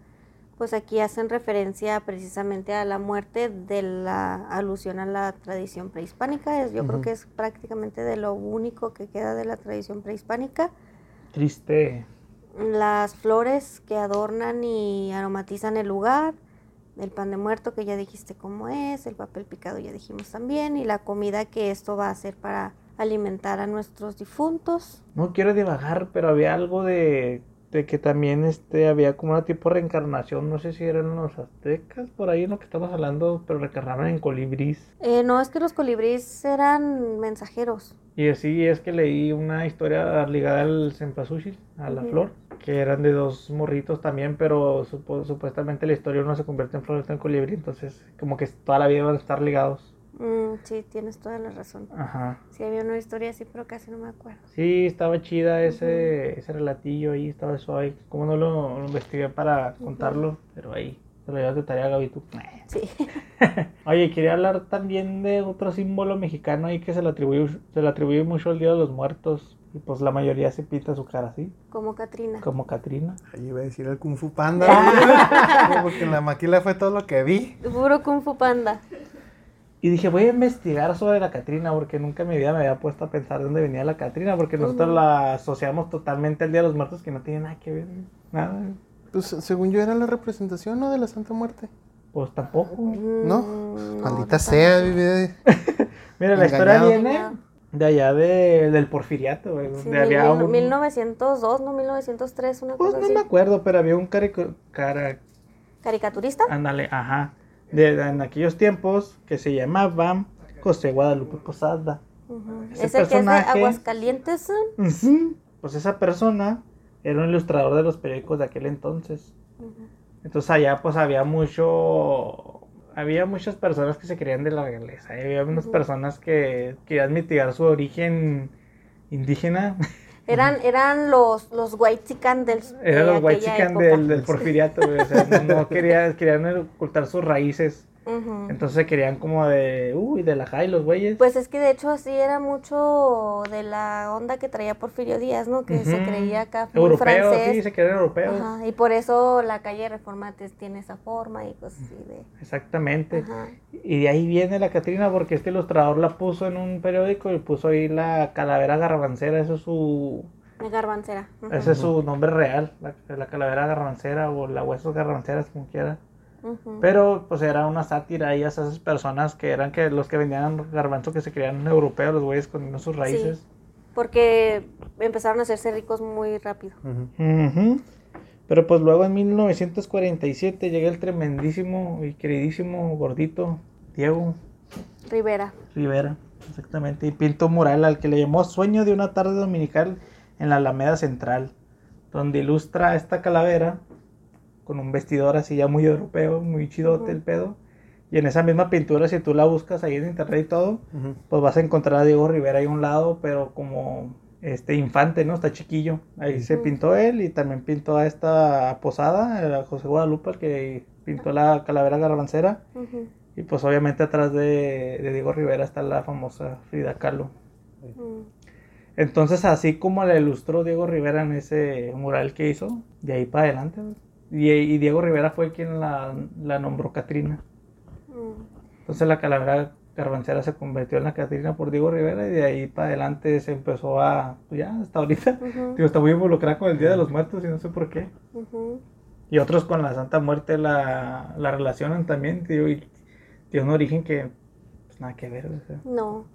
pues aquí hacen referencia precisamente a la muerte de la alusión a la tradición prehispánica. Es, yo creo Ujú. que es prácticamente de lo único que queda de la tradición prehispánica. Triste. Las flores que adornan y aromatizan el lugar, el pan de muerto que ya dijiste cómo es, el papel picado ya dijimos también, y la comida que esto va a hacer para alimentar a nuestros difuntos. No quiero divagar, pero había algo de, de que también este había como una tipo de reencarnación, no sé si eran los aztecas por ahí en lo que estamos hablando, pero reencarnaban en colibrís. Eh, no, es que los colibríes eran mensajeros. Y así es que leí una historia ligada al cempasúchil, a la flor, que eran de dos morritos también, pero supuestamente la historia uno se convierte en flor, está en colibrí, entonces como que toda la vida van a estar ligados. Mm, sí, tienes toda la razón. Ajá. Sí, había una historia así, pero casi no me acuerdo. Sí, estaba chida ese, ese relatillo ahí, estaba suave. Como no lo, lo investigué para contarlo, pero ahí te lo llevas de tarea, Gaby, tú. Sí. Oye, quería hablar también de otro símbolo mexicano ahí que se le atribuye, se le atribuye mucho al Día de los Muertos. Y pues la mayoría se pinta su cara así, Como Katrina. como Katrina. Ahí iba a decir el Kung Fu Panda. Porque en la maquila fue todo lo que vi. Puro Kung Fu Panda. Y dije, voy a investigar sobre la Catrina, porque nunca en mi vida me había puesto a pensar de dónde venía la Catrina, porque nosotros Ujú. la asociamos totalmente al Día de los Muertos, que no tiene nada que ver, nada. Pues según yo era la representación, ¿no? De la Santa Muerte. Pues tampoco. ¿No? Maldita no sea, vive. Mira, la historia viene de allá de, del porfiriato, güey. Sí, había mil- un... 1902, no 1903, una Pues cosa no así. me acuerdo, pero había un carico- cara... ¿Caricaturista? Ándale, ajá. De, en aquellos tiempos que se llamaba José Guadalupe Posada. Ese ¿Es el que es de personaje- Aguascalientes? Pues esa persona era un ilustrador de los periódicos de aquel entonces. Entonces allá pues había mucho... Había muchas personas que se creían de la realeza. Había unas personas que querían mitigar su origen indígena. Eran, eran los, los white del, Eran de los white chican del, del porfiriato, güey, O sea, no, no querían, querían ocultar sus raíces. Entonces se querían como de... Uy, de la high los güeyes. Pues es que de hecho así era mucho de la onda que traía Porfirio Díaz, ¿no? Que se creía acá muy Europeos, francés. sí, se querían europeos. Ajá, y por eso la calle Reforma te- tiene esa forma y cosas así de... Exactamente. Ajá. Y de ahí viene la Catrina porque este ilustrador la puso en un periódico y puso ahí la calavera garrabancera, eso es su, garbancera. Ese es su nombre real, la, la calavera garrabancera o la huesos garrabanceras, como quiera. Pero pues era una sátira ahí a esas personas que eran que los que vendían garbanzo que se creían europeos, los güeyes con sus raíces. Porque empezaron a hacerse ricos muy rápido. Ujú. Ujú. Pero pues luego en 1947 llega el tremendísimo y queridísimo gordito Diego Rivera. Rivera, exactamente, y pintó un mural al que le llamó Sueño de una tarde dominical en la Alameda Central, donde ilustra esta calavera con un vestidor así ya muy europeo, muy chidote el pedo. Y en esa misma pintura, si tú la buscas ahí en internet y todo, pues vas a encontrar a Diego Rivera ahí a un lado, pero como este infante, ¿no? Está chiquillo. Ahí se pintó él y también pintó a esta posada, a José Guadalupe, el que pintó la calavera garbancera. Y pues obviamente atrás de, de Diego Rivera está la famosa Frida Kahlo. Entonces así como la ilustró Diego Rivera en ese mural que hizo, de ahí para adelante. Y, y Diego Rivera fue quien la, la nombró Catrina. Mm. Entonces la calavera garbancera se convirtió en la Catrina por Diego Rivera y de ahí para adelante se empezó a, pues ya hasta ahorita. Digo, está muy involucrada con el Día de los Muertos y no sé por qué. Y otros con la Santa Muerte la, la relacionan también, tío, y tiene un origen que pues nada que ver. o sea. No.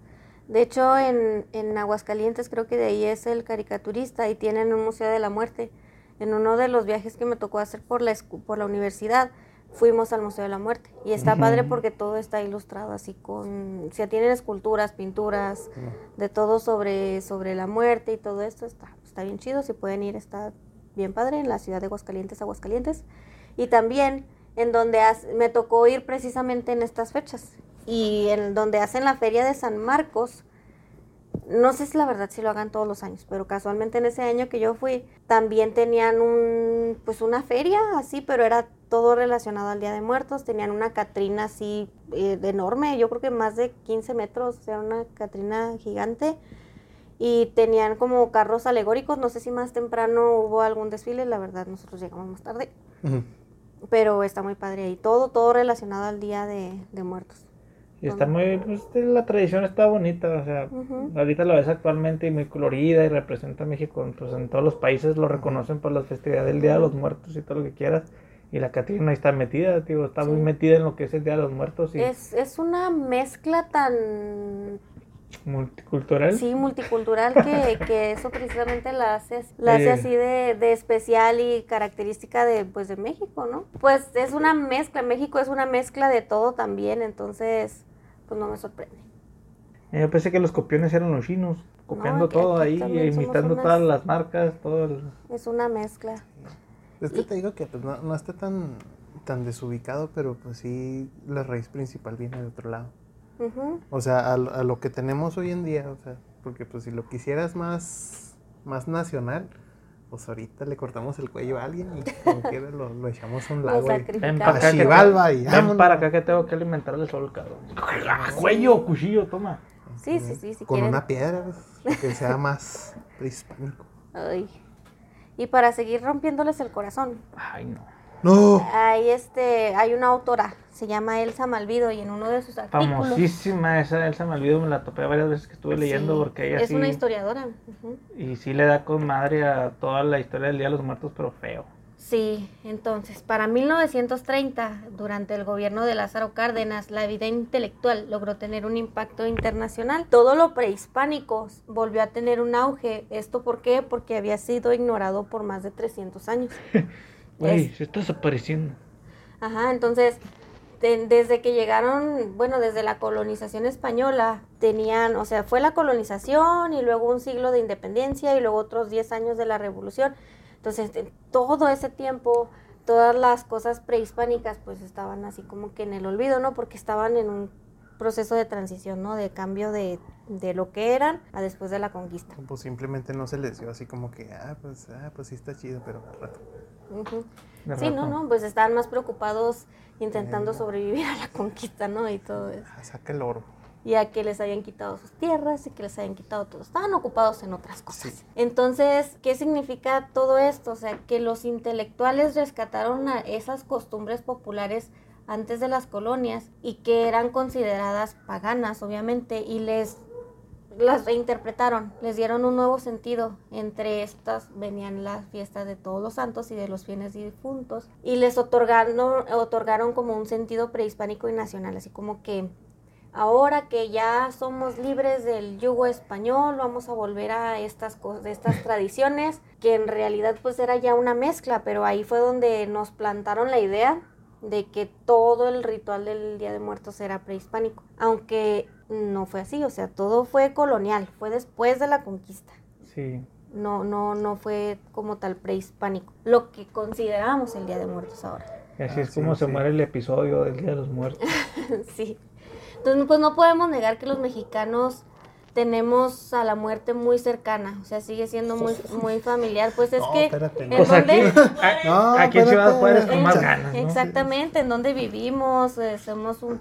De hecho, en, en Aguascalientes creo que de ahí es el caricaturista y tienen un museo de la muerte. En uno de los viajes que me tocó hacer por la, por la universidad, fuimos al Museo de la Muerte. Y está padre porque todo está ilustrado así con... O sea, tienen esculturas, pinturas, de todo sobre, sobre la muerte y todo esto. Está, está bien chido, si pueden ir, está bien padre en la ciudad de Aguascalientes, Aguascalientes. Y también en donde me tocó ir precisamente en estas fechas. Y en donde hacen la feria de San Marcos, no sé si la verdad si lo hagan todos los años, pero casualmente en ese año que yo fui, también tenían un, pues una feria así, pero era todo relacionado al Día de Muertos. Tenían una Catrina así eh, enorme, yo creo que más de 15 metros, era una Catrina gigante. Y tenían como carros alegóricos, no sé si más temprano hubo algún desfile, la verdad nosotros llegamos más tarde, pero está muy padre ahí, todo, todo relacionado al Día de, de Muertos. Y está muy, pues la tradición está bonita, o sea, ahorita la ves actualmente y muy colorida y representa a México, pues en todos los países lo reconocen por las festividades del Día de los Muertos y todo lo que quieras. Y la Catrina ahí está metida, tío, está muy metida en lo que es el Día de los Muertos y Es, es una mezcla tan multicultural. Sí, multicultural, que, que eso precisamente la hace, la hace Eh. así de, de especial y característica de, pues, de México, ¿no? Pues es una mezcla, México es una mezcla de todo también, entonces, pues no me sorprende. Eh, Yo pensé que los copiones eran los chinos, copiando todo ahí, imitando unas- todas las marcas, todo el... Es una mezcla. Es que te digo que pues, no, no está tan, tan desubicado, pero pues sí, la raíz principal viene de otro lado. O sea, a, lo- a lo que tenemos hoy en día, o sea, porque pues si lo quisieras más, más nacional, pues ahorita le cortamos el cuello a alguien y como quiera lo, lo echamos a un lago. Ven para acá, que te- Chivalba y ven para acá que tengo que alimentarle el sol, cabrón. ¡Ah, Cuello, cuchillo, toma. Sí, sí, sí, si Con una piedra, pues, que sea más prehispánico. Ay. Y para seguir rompiéndoles el corazón, Ay, no. ¡No! hay, este, hay una autora, se llama Elsa Malvido, y en uno de sus artículos... Famosísima esa Elsa Malvido, me la topé varias veces que estuve leyendo Sí, porque ella es sí... una historiadora. Y sí le da con madre a toda la historia del Día de los Muertos, pero feo. Sí, entonces, para 1930, durante el gobierno de Lázaro Cárdenas, la vida intelectual logró tener un impacto internacional. Todo lo prehispánico volvió a tener un auge. ¿Esto por qué? Porque había sido ignorado por más de 300 años. Güey, Es- se está desapareciendo. Ajá, entonces, de- desde que llegaron, bueno, desde la colonización española, tenían, o sea, fue la colonización y luego un siglo de independencia y luego otros 10 años de la revolución. Entonces, en todo ese tiempo, todas las cosas prehispánicas, pues estaban así como que en el olvido, ¿no? Porque estaban en un proceso de transición, ¿no? De cambio de, de lo que eran a después de la conquista. Pues simplemente no se les dio así como que, ah, pues, ah, pues sí está chido, pero al rato. Sí, no, rato. no, pues estaban más preocupados intentando Eh. sobrevivir a la conquista, ¿no? Y todo eso. Saca el oro. y a que les habían quitado sus tierras y que les habían quitado todo. Estaban ocupados en otras cosas. Sí. Entonces, ¿qué significa todo esto? O sea, que los intelectuales rescataron a esas costumbres populares antes de las colonias y que eran consideradas paganas, obviamente, y les las reinterpretaron, les dieron un nuevo sentido. Entre estas venían las fiestas de todos los santos y de los fieles difuntos y les otorgaron, otorgaron como un sentido prehispánico y nacional, así como que ahora que ya somos libres del yugo español, vamos a volver a estas cosas, estas tradiciones, que en realidad pues era ya una mezcla, pero ahí fue donde nos plantaron la idea de que todo el ritual del Día de Muertos era prehispánico, aunque no fue así, o sea, todo fue colonial, fue después de la conquista. Sí. No, no, no fue como tal prehispánico, lo que consideramos el Día de Muertos ahora. Y así Ah, es sí, como se sí. muere el episodio del Día de los Muertos. sí. Entonces, pues no podemos negar que los mexicanos tenemos a la muerte muy cercana, o sea, sigue siendo muy, muy familiar. Pues es No, que espérate, en no. Pues aquí, donde- a- No, aquí en Ciudad espérate. Juárez con más Ex- ganas, ¿no? Exactamente, en donde vivimos, eh, somos un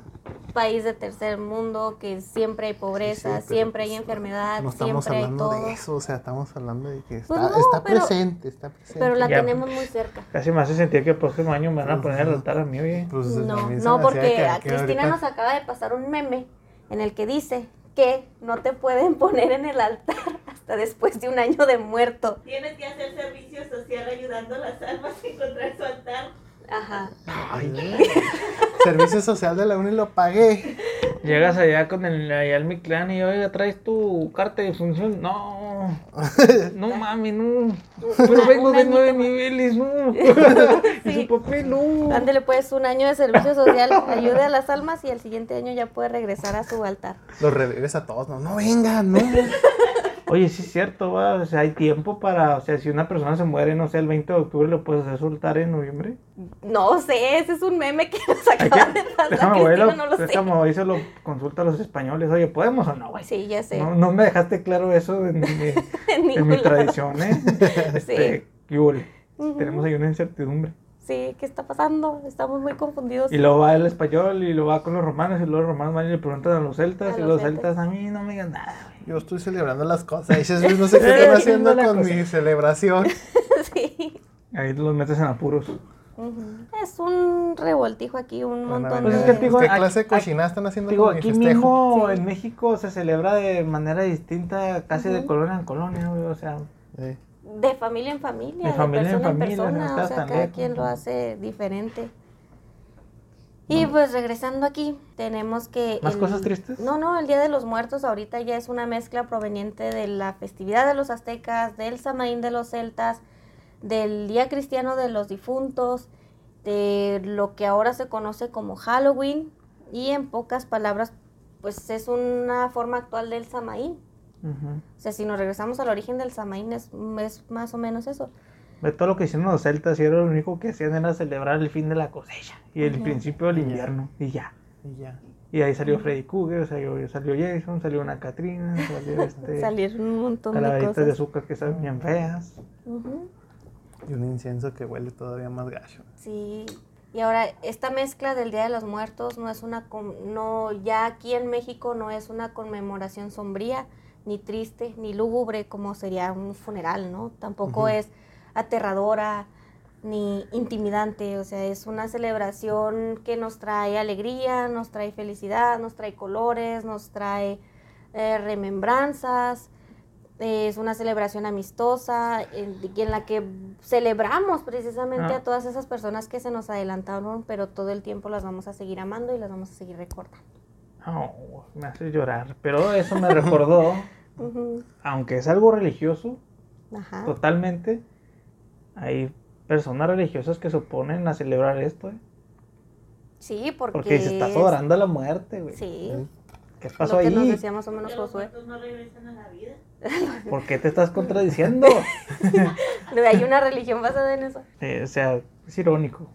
país de tercer mundo que siempre hay pobreza, Sí, sí, pero siempre hay pues, enfermedad, No estamos siempre hay hablando todo. de eso, o sea, estamos hablando de que está, Pues no, está pero- presente, está presente. Pero la Ya. tenemos muy cerca. Casi me hace sentir que el próximo año me van a poner el altar a mí, oye. Pues, a No, no, porque que- a Cristina ahorita- nos acaba de pasar un meme en el que dice que no te pueden poner en el altar hasta después de un año de muerto. Tienes que hacer servicio social ayudando a las almas a encontrar su altar. Ajá. Servicio social de la UNI lo pagué. Llegas allá con el, allá clan y oiga, traes tu carta de función. No, no mami, no. Pero vengo de nueve niveles, no. Y Sí. su papel, no. Ándele pues un año de servicio social, ayude a las almas y el siguiente año ya puede regresar a su altar. Los revives a todos, no, no vengan, no. Oye, sí es cierto, va. O sea, hay tiempo para. O sea, si una persona se muere, no sé, el 20 de octubre, ¿lo puedes hacer soltar en noviembre? No sé, ese es un meme que nos acaba de pasar. Déjame ver, Cristina, no lo sé. déjame ver, se lo consulta a los españoles. Oye, ¿podemos o no, güey? Sí, ya sé. No, no me dejaste claro eso en mi, En mi tradición, ¿eh? Este, ¿qué hubo? Ujú. Tenemos ahí una incertidumbre. Sí, ¿qué está pasando? Estamos muy confundidos. Y luego va el español y luego va con los romanos y luego los romanos van y le preguntan a los celtas A y los los celtas. celtas a mí no me digan nada, güey. Yo estoy celebrando las cosas. Dices, "Luis, no sé qué están haciendo con cosa". mi celebración. sí. Ahí los metes en apuros. Es un revoltijo aquí, un a montón. Pues es que de... digo, ¿Qué aquí- clase de aquí- cocina están haciendo Digo, con mi aquí festejo? mismo Sí. en México se celebra de manera distinta, casi de Ujú. colonia en colonia, o sea, De familia en familia, De de, familia en persona en, familia, persona, o sea, cada lejos, quien lo hace diferente. Y pues regresando aquí, tenemos que... ¿Más el- cosas tristes? No, no, el Día de los Muertos ahorita ya es una mezcla proveniente de la festividad de los aztecas, del Samaín de los celtas, del Día Cristiano de los Difuntos, de lo que ahora se conoce como Halloween y en pocas palabras, pues es una forma actual del Samaín. O sea, si nos regresamos al origen del Samaín es, es más o menos eso. Todo lo que hicieron los celtas y era lo único que hacían era celebrar el fin de la cosecha y el principio del invierno y ya. y ya. Y ahí salió Freddy Krueger, salió, salió Jason, salió una Catrina, salió este Salieron un montón de calaveritas cosas. de azúcar que saben bien feas. Y un incienso que huele todavía más gacho. Sí. Y ahora, esta mezcla del Día de los Muertos no es una, no, ya aquí en México no es una conmemoración sombría, ni triste, ni lúgubre como sería un funeral, ¿no? Tampoco es aterradora ni intimidante, o sea, es una celebración que nos trae alegría, nos trae felicidad, nos trae colores, nos trae eh, remembranzas Es una celebración amistosa en, la que celebramos precisamente Ah. a todas esas personas que se nos adelantaron, pero todo el tiempo las vamos a seguir amando y las vamos a seguir recordando. Oh, me hace llorar. Pero eso me recordó, aunque es algo religioso, Ajá. totalmente, hay personas religiosas que se oponen a celebrar esto, ¿eh? Sí, porque, Porque se está es- adorando a la muerte, güey. Sí, ¿Qué lo pasó que nos decía más o menos Josué. muertos no regresan a la vida. ¿Por qué te estás contradiciendo? Hay una religión basada en eso. Eh, o sea, es irónico.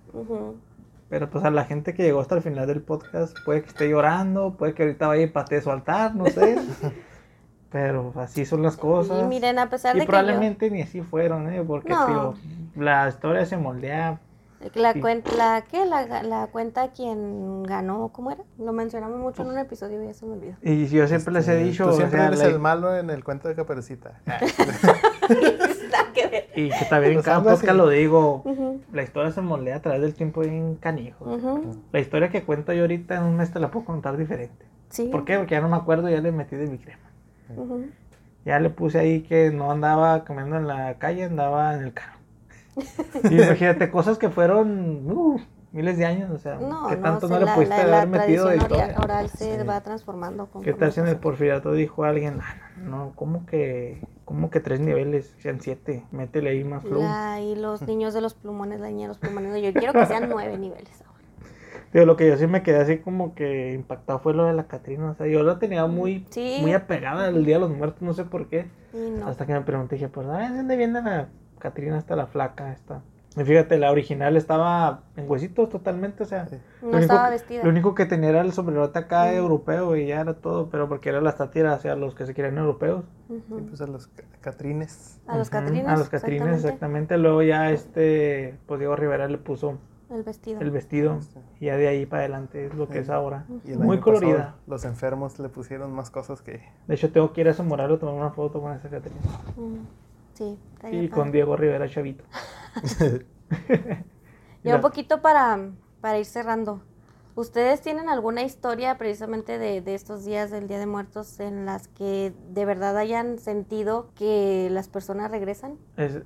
Pero pues a la gente que llegó hasta el final del podcast puede que esté llorando, puede que ahorita vaya y patee su altar, no sé. Pero así son las cosas. Y miren, a pesar Y de que probablemente ni así fueron, ¿eh? Porque No. tío, la historia se moldea. la cuenta, la, ¿qué? La, la cuenta quien ganó, ¿cómo era? Lo mencionamos mucho en un episodio y ya se me olvidó. Y yo siempre les he Este, dicho, Tú o siempre sea, eres la- el malo en el cuento de Caperucita. Ver. y que también en cada podcast lo digo, Ujú, la historia se moldea a través del tiempo bien canijo. ujú. La historia que cuento yo ahorita en un mes te la puedo contar diferente. Sí. ¿Por qué? Porque ya no me acuerdo, ya le metí de mi crema. Ya le puse ahí que no andaba caminando en la calle, andaba en el carro. Y imagínate, cosas que fueron uh, miles de años, o sea, No, que no, tanto o no sea, le pudiste la- haber la metido de historia. oral, se Sí. va transformando. ¿Qué tal si en el porfiriato dijo alguien, ah, no, ¿cómo que, cómo que tres niveles? Sean siete, métele ahí más. La- y los niños de los plumones, la niña de los plumones. Yo quiero que sean nueve niveles ahora. Digo, lo que yo sí me quedé así como que impactado fue lo de la Catrina, o sea, yo la tenía muy, Sí. muy apegada al Día de los Muertos, no sé por qué. Y no. Hasta que me pregunté, dije, pues, ¿de dónde viene la Catrina hasta la flaca esta? Y fíjate, la original estaba en huesitos totalmente, o sea, Sí. No lo único estaba que- vestida. lo único que tenía era el sombrerote acá Mm. europeo y ya era todo, pero porque era la sátira hacia los que se querían europeos. Sí, pues a los ca- Catrines. A los Catrines. A los Catrines, exactamente. exactamente. Luego ya este, pues Diego Rivera le puso El vestido. el vestido y ya de ahí para adelante es lo que Sí. es ahora. Y el Muy año pasado, colorida. los enfermos le pusieron más cosas que. De hecho, tengo que ir a mural a tomar una foto con esa Catrina. Mm, Sí, Y padre. con Diego Rivera Chavito. Ya un poquito para, para ir cerrando. ¿Ustedes tienen alguna historia precisamente de, de estos días del Día de Muertos en las que de verdad hayan sentido que las personas regresan? ¿Es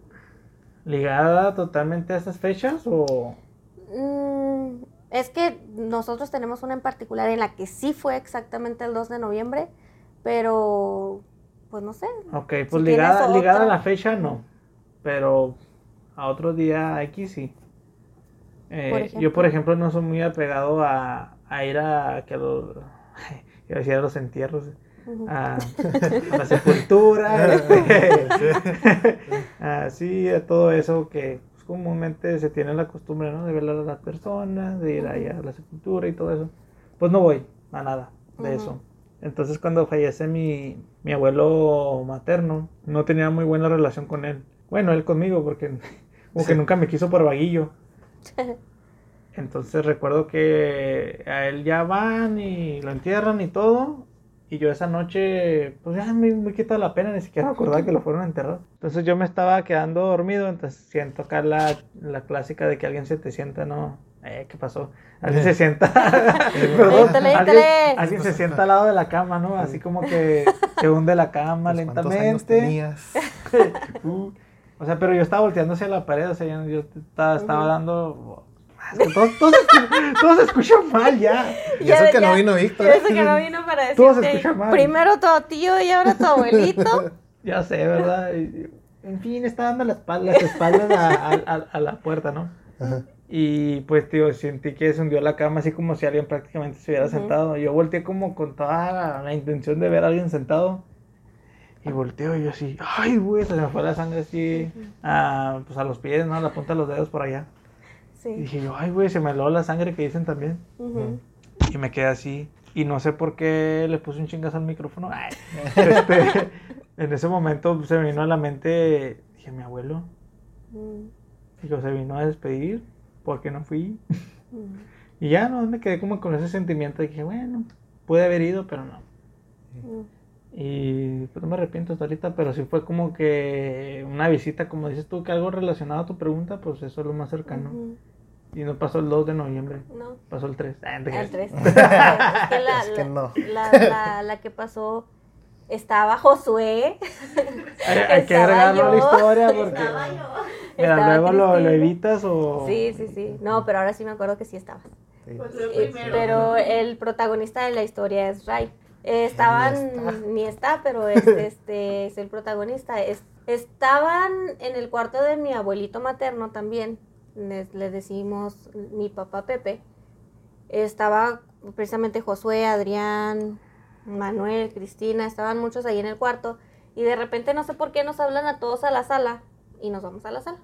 ligada totalmente a estas fechas o...? Mm, es que nosotros tenemos una en particular en la que sí fue exactamente el 2 de noviembre, pero pues no sé. Ok, pues ligada, ligada a la fecha no, pero a otro día X sí. Eh, Por yo, por ejemplo, no soy muy apegado a, a ir a, que los, los entierros, Ujú. a, a la sepultura, este, así, a todo eso que comúnmente se tiene la costumbre, ¿no? De velar a las personas, de ir allá a la sepultura y todo eso. Pues no voy a nada de eso. Entonces cuando fallece mi, mi abuelo materno, no tenía muy buena relación con él. Bueno, él conmigo, porque como que nunca me quiso por vaguillo. Entonces recuerdo que a él ya van y lo entierran y todo. Y yo esa noche, pues ya me, me quita la pena, ni siquiera me acordaba que lo fueron a enterrar. Entonces yo me estaba quedando dormido, entonces siento acá la, la clásica de que alguien se te sienta, ¿no? Eh, ¿qué pasó? Alguien se sienta. Perdón, Éntale, alguien, éntale. alguien se sienta al lado de la cama, ¿no? Así como que se hunde la cama Pues, ¿Cuántos años lentamente. tenías? Uh, o sea, pero yo estaba volteando hacia la pared, o sea, yo, yo estaba, estaba dando... Es que todo, todo se escu- todo se escucha mal ya. Y eso que no vino Víctor. Y eso que no vino para decirte, mal. primero tu tío y ahora tu abuelito. Ya sé, ¿verdad? Y- En fin, estaba dando la espalda, las espaldas a, a- a- a la puerta, ¿no? Ajá. Y pues, tío, sentí que se hundió la cama así como si alguien prácticamente se hubiera sentado. Yo volteé como con toda la, la intención de ver a alguien sentado. Y volteo y yo así, ay, güey, se me fue la sangre así a, pues a los pies, ¿no? A la punta de los dedos por allá. Y dije yo, ay, güey, se me heló la sangre que dicen también. Y me quedé así. Y no sé por qué le puse un chingazo al micrófono. Ay, este, en ese momento se me vino a la mente, dije, mi abuelo. Mm, Digo, se vino a despedir. ¿Por qué no fui? mm. Y ya no, me quedé como con ese sentimiento de que, bueno, pude haber ido, pero no. Mm. Y pues no me arrepiento hasta ahorita, pero sí fue como que una visita, como dices tú, que algo relacionado a tu pregunta, pues eso es lo más cercano. Y no pasó el 2 de noviembre, No, pasó el 3. Ah, el creas. 3. es que la, Es que la- no. la, la- la que pasó estaba Josué. Hay, hay que agregarlo a la historia porque. Estaba yo. Mira, estaba luego lo, evitas o. Sí, sí, sí. No, pero ahora sí me acuerdo que sí estaba. Sí. Pues lo Eh, primero. pero el protagonista de la historia es Ray. Eh, estaban, Ni está. ni está, pero es, este es el protagonista. Es- estaban en el cuarto de mi abuelito materno también. Les, le decimos mi papá Pepe. Estaba precisamente Josué, Adrián, Manuel, Cristina, estaban muchos ahí en el cuarto. Y de repente no sé por qué nos hablan a todos a la sala y nos vamos a la sala.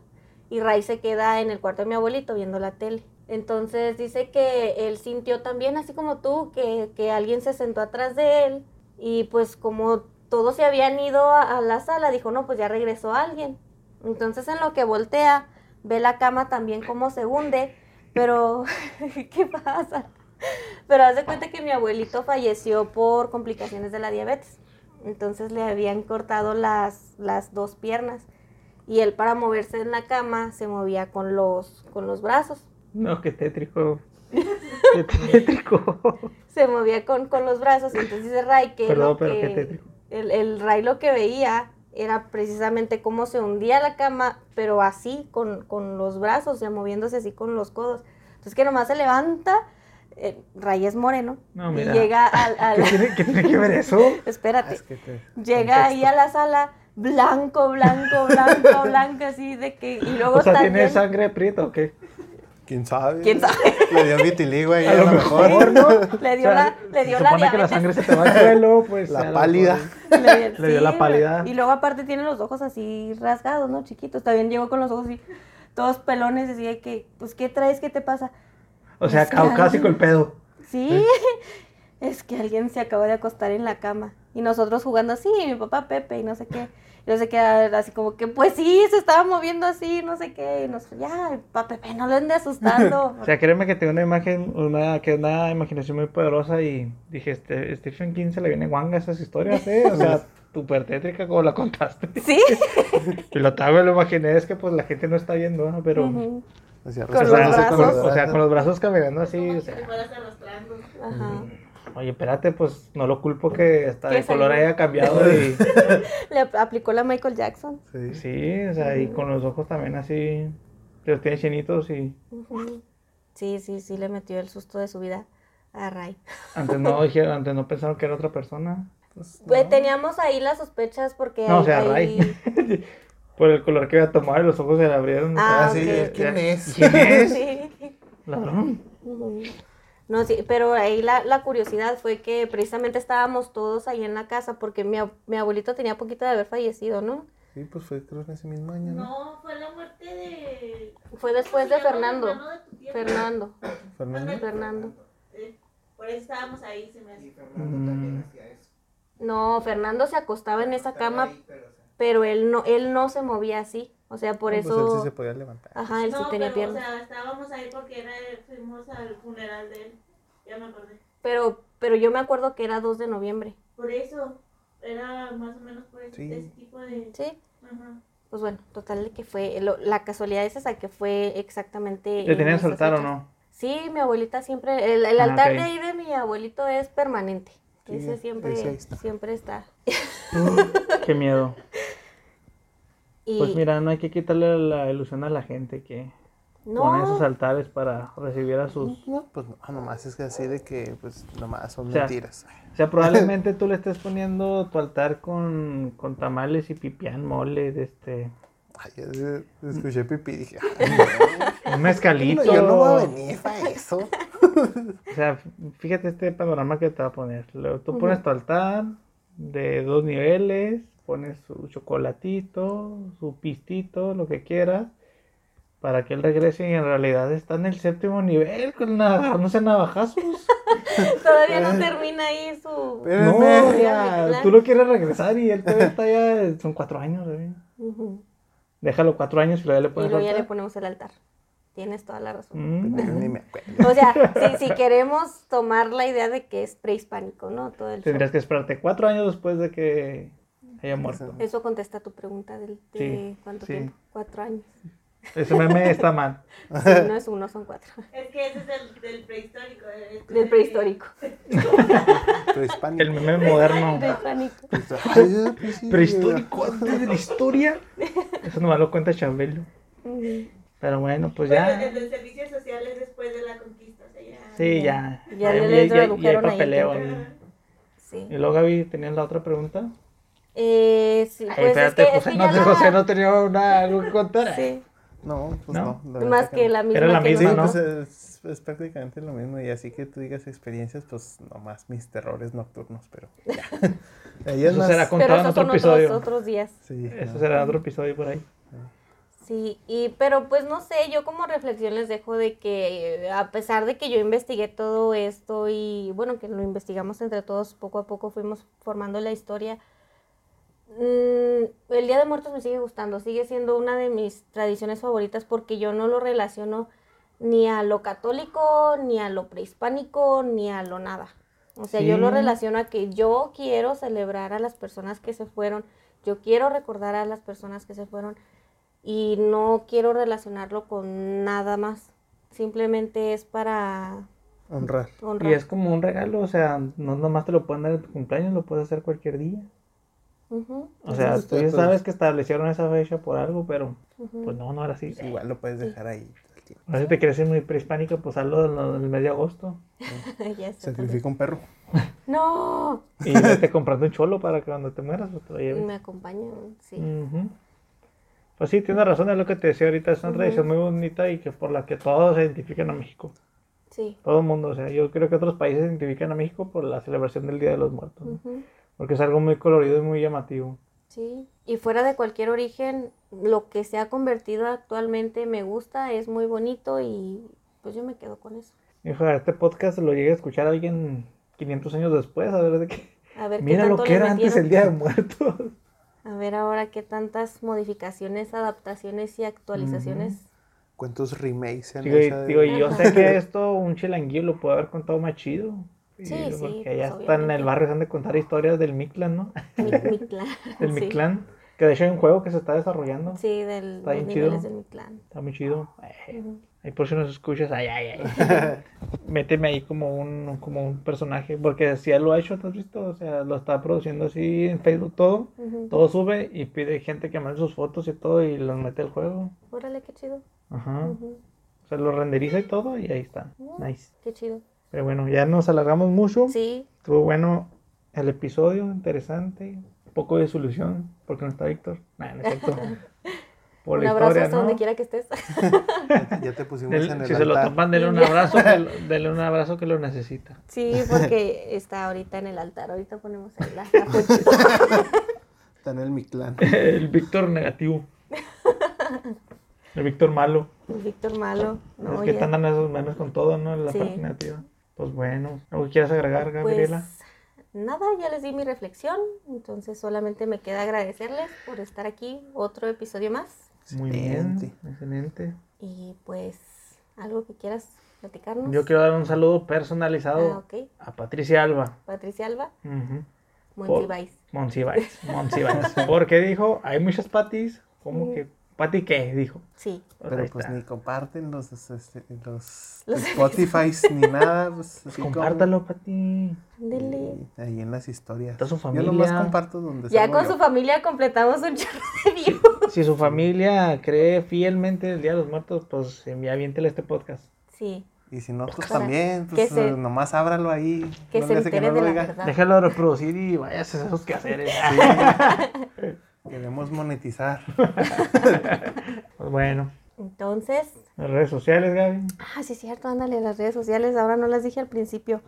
Y Ray se queda en el cuarto de mi abuelito viendo la tele. Entonces dice que él sintió también, así como tú, que, que alguien se sentó atrás de él y pues como todos se habían ido a, a la sala, dijo, no, pues ya regresó alguien. Entonces en lo que voltea, ve la cama también como se hunde, pero ¿qué pasa? Pero haz de cuenta que mi abuelito falleció por complicaciones de la diabetes. Entonces le habían cortado las, las dos piernas. Y él para moverse en la cama se movía con los, con los brazos. No, qué tétrico. Qué tétrico. Se movía con, con los brazos. Entonces dice Ray que, Perdón, pero qué tétrico. el, el Ray lo que veía era precisamente cómo se hundía la cama, pero así, con, con los brazos, o sea, moviéndose así con los codos. Entonces que nomás se levanta, eh, moreno, No, y llega al... al- ¿Qué tiene, qué tiene que ver eso? espérate, Es que te- llega ahí a la sala blanco, blanco, blanco, blanco, así de que... Y luego O sea, ¿tiene bien- sangre prieta o qué? ¿Quién sabe? ¿Quién sabe? Le dio vitiligo ahí A a, lo mejor. mejor, ¿no? Le dio O sea, la, le dio se la que la sangre se te va al suelo, pues. La pálida. Le, Le dio la pálida. Y luego aparte tiene los ojos así rasgados, ¿no? Chiquitos. También llegó con los ojos así, todos pelones, decía que, pues, ¿qué traes? ¿Qué te pasa? O sea, Es que caucásico el pedo. Sí, es que alguien se acaba de acostar en la cama. Y nosotros jugando así, mi papá Pepe y no sé qué. Yo se queda así como que, pues sí, se estaba moviendo así, no sé qué. Y nos, ya, papá Pepe, no lo ande asustando. O sea, créeme que tengo una imagen, una, que una imaginación muy poderosa y dije, este, Stephen King se le viene guanga a esas historias, ¿eh? O sea, súper tétrica como la contaste. sí. Y lo que me lo imaginé es que pues la gente no está viendo, ¿no? Pero... Con con los O sea, con los brazos caminando así, o sea... Ajá. Oye, espérate, pues no lo culpo que hasta el color salió. haya cambiado y... Le ap- aplicó la Michael Jackson. Sí. Sí, o sea, y con los ojos también así... Los tiene chinitos y... Sí, sí, sí, le metió el susto de su vida a Ray. Antes no dijeron, antes no pensaron que era otra persona. Pues, Pues no. teníamos ahí las sospechas porque No, o sea, ahí- Ray. Por el color que iba a tomar y los ojos se le abrieron. Ah, Ah, sí. ¿quién es? ¿Quién es? Sí. Ladrón. Ujú. No, sí, pero ahí la, la curiosidad fue que precisamente estábamos todos ahí en la casa porque mi, mi abuelito tenía poquito de haber fallecido, ¿no? Sí, pues fue creo en ese mismo año, ¿no? No, fue la muerte de. Fue después de ¿Cómo se llama el Fernando. de? Fernando. Fernando. Fernando. Eh, Por eso estábamos ahí, se me hace. Mm, No, Fernando se acostaba en esa cama, pero él no, él no se movía así. O sea, por No, eso. Pues él sí se podía levantar. Ajá, él sí no, tenía pero, piernas. o sea, estábamos ahí porque era, fuimos al funeral de él. Ya me acordé. Pero, pero yo me acuerdo que era 2 de noviembre. Por eso, era más o menos por ese, Sí. ese tipo de. Sí. Ajá. Pues bueno, total de que fue. lo- la casualidad es esa que fue exactamente. ¿Le en tenían soltar o no? Sí, mi abuelita siempre, el, el Ah, altar ok. de ahí de mi abuelito es permanente. Sí, ese siempre, ese está. siempre está. Qué miedo. Y Pues mira, no hay que quitarle la ilusión a la gente que pone esos no, altares para recibir a sus... No, pues no, nomás es que así de que, pues nomás son O sea, mentiras. O sea, probablemente tú le estés poniendo tu altar con, con tamales y pipián, mole, de este... Ay, ya se- escuché pipí y dije, ay, Un no, mezcalito. yo no voy a venir para eso. O sea, fíjate este panorama que te va a poner. Luego tú pones tu altar de dos niveles, pones su chocolatito, su pistito, lo que quieras, para que él regrese y en realidad está en el séptimo nivel con agarrándose a navajazos. todavía no termina ahí su. No, o sea, tú lo quieres regresar y él todavía está ya, son cuatro años. Ujú. Déjalo cuatro años y luego ya le Y pones luego ya le ponemos el altar. Tienes toda la razón. Mm. O sea, si, si queremos tomar la idea de que es prehispánico, ¿no? Todo el show. Tendrías que esperarte cuatro años después de que haya muerto. Eso contesta tu pregunta del, de Sí, cuánto sí. tiempo. Cuatro años. Ese meme está mal. Sí, no es uno, son cuatro. Es que ese es del, del prehistórico. este Del prehistórico. Prehispánico. El meme moderno. Prehispánico. Prehistórico antes de la historia. Eso nomás lo cuenta Chabelo. Pero bueno, pues Bueno, ya. el del servicio social es después de la conquista. O sea, ya. Sí, ya. Ya Ya, le ya- ya- ya hay papeleo. ahí. Sí. Y luego, Gaby, ¿tenías la otra pregunta? Eh, sí, Ay, pues espérate, es que, José, es que no, la- José no tenía una, algo que contar. Sí, No, pues ¿No? no. la más que no. la misma Era la que misma, ¿no? pues es, es prácticamente lo mismo. Y así que tú digas experiencias, pues nomás mis terrores nocturnos, pero ya. Eso más- será contado en otro episodio. otros, otros días. Sí, Eso no. será otro episodio por ahí. Sí, y pero pues no sé, yo como reflexión les dejo de que a pesar de que yo investigué todo esto y bueno, que lo investigamos entre todos, poco a poco fuimos formando la historia. Mm, el Día de Muertos me sigue gustando, sigue siendo una de mis tradiciones favoritas porque yo no lo relaciono ni a lo católico, ni a lo prehispánico, ni a lo nada. O sea, yo lo relaciono a que yo quiero celebrar a las personas que se fueron, yo quiero recordar a las personas que se fueron y no quiero relacionarlo con nada más. Simplemente es para honrar. honrar. Y es como un regalo, o sea, no nomás te lo pueden dar en tu cumpleaños, lo puedes hacer cualquier día. O sea, tú ya pues- sabes que establecieron esa fecha por algo, pero pues no, no era así. Igual lo puedes dejar ahí. todo el tiempo. A ver si te quieres ser muy prehispánico, pues hazlo en el mes de agosto. Ya Sacrifica un perro. No, Y vete comprando un cholo para que cuando te mueras, pues te lo lleves. me acompañan, sí. Ujú. Pues sí, tienes razón, es lo que te decía ahorita, es una tradición muy bonita y que por la que todos se identifican a México. Sí. Todo el mundo, o sea, yo creo que otros países se identifican a México por la celebración del Día de los Muertos, ¿no? Porque es algo muy colorido y muy llamativo. Sí. Y fuera de cualquier origen, lo que se ha convertido actualmente me gusta, es muy bonito y pues yo me quedo con eso. Hijo, este podcast lo llegue a escuchar alguien 500 años después, a ver de qué. A ver qué Mira lo que era antes el Día de Muertos. A ver ahora qué tantas modificaciones, adaptaciones y actualizaciones. ¿Cuántos remakes se han Digo, de- digo, yo sé que esto un chilanguillo lo puede haber contado más chido. Y Sí, sí, Porque pues, allá están en el barrio, se han de contar historias del Mictlan, ¿no? Mi, mi clan. Del. Mictlán. Que de hecho hay un juego que se está desarrollando. Sí, del, Está bien chido. Está muy chido. Eh, Ujú. Ahí por si nos escuchas, ay, ay, ay. Méteme ahí como un, como un personaje. Porque si él lo ha hecho, ¿te has visto? O sea, lo está produciendo así en Facebook todo. Todo sube y pide gente que mande sus fotos y todo y los mete al juego. Órale, qué chido. Ajá. O sea, lo renderiza y todo y ahí está. Nice. Qué chido. Pero bueno, ya nos alargamos mucho. Sí, Estuvo bueno el episodio, interesante. Un poco de solución, porque no está Víctor. Nah, no es cierto. Por un abrazo historia, hasta ¿no? donde quiera que estés. Ya te- pusimos Del- en el si se lo altar. topan, denle un abrazo, que lo- denle un abrazo que lo necesita. Sí, porque está ahorita en el altar. Ahorita ponemos ahí la. Está en el Mictlán. El Víctor negativo. El Víctor malo. El Víctor Malo. No, es que ya. andan esos memes con todo, ¿no? La Sí. parte negativa. Pues bueno, ¿algo que quieras agregar, Gabriela? Pues nada, ya les di mi reflexión. Entonces solamente me queda agradecerles por estar aquí. Otro episodio más. Muy bien, Excelente. Y pues, algo que quieras platicarnos. Yo quiero dar un saludo Ah, personalizado ok. a Patricia Alba. Patricia Alba, Ujú. Monsiváis. Monsiváis, Monsiváis. Porque dijo, hay muchas patis, como que, ¿pati qué? Dijo. Sí. Pues Pero ahí pues está. ni comparten los, este, los, Los- Spotify ni nada. Pues, como- Compártalo, Pati. Ándele. Ahí en las historias. Está su Yo nomás familia. comparto donde Ya con yo. su familia completamos un chorro de views. Si su familia cree fielmente el Día de los Muertos, pues envía aviéntele este podcast. Sí. Y si no, pues Para también, que pues se- eh, nomás ábralo ahí. Que no se no de lo la. Déjalo reproducir y vayas a hacer esos quehaceres. Queremos monetizar. Pues bueno, Entonces, las redes sociales, Gaby. ah, sí, cierto, ándale, las redes sociales, ahora no las dije al principio.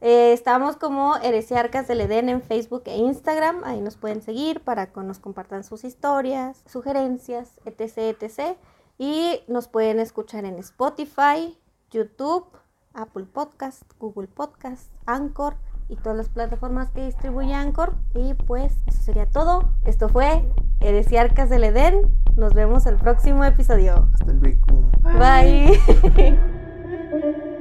Eh, estamos como Heresiarcas del Edén en Facebook e Instagram, ahí nos pueden seguir para que nos compartan sus historias, sugerencias, etc, etc. Y nos pueden escuchar en Spotify, YouTube, Apple Podcast, Google Podcast, Anchor y todas las plataformas que distribuye Anchor. Y pues eso sería todo. Esto fue Heresiarcas del Edén. Nos vemos el próximo episodio. Hasta el Big Boom. Bye.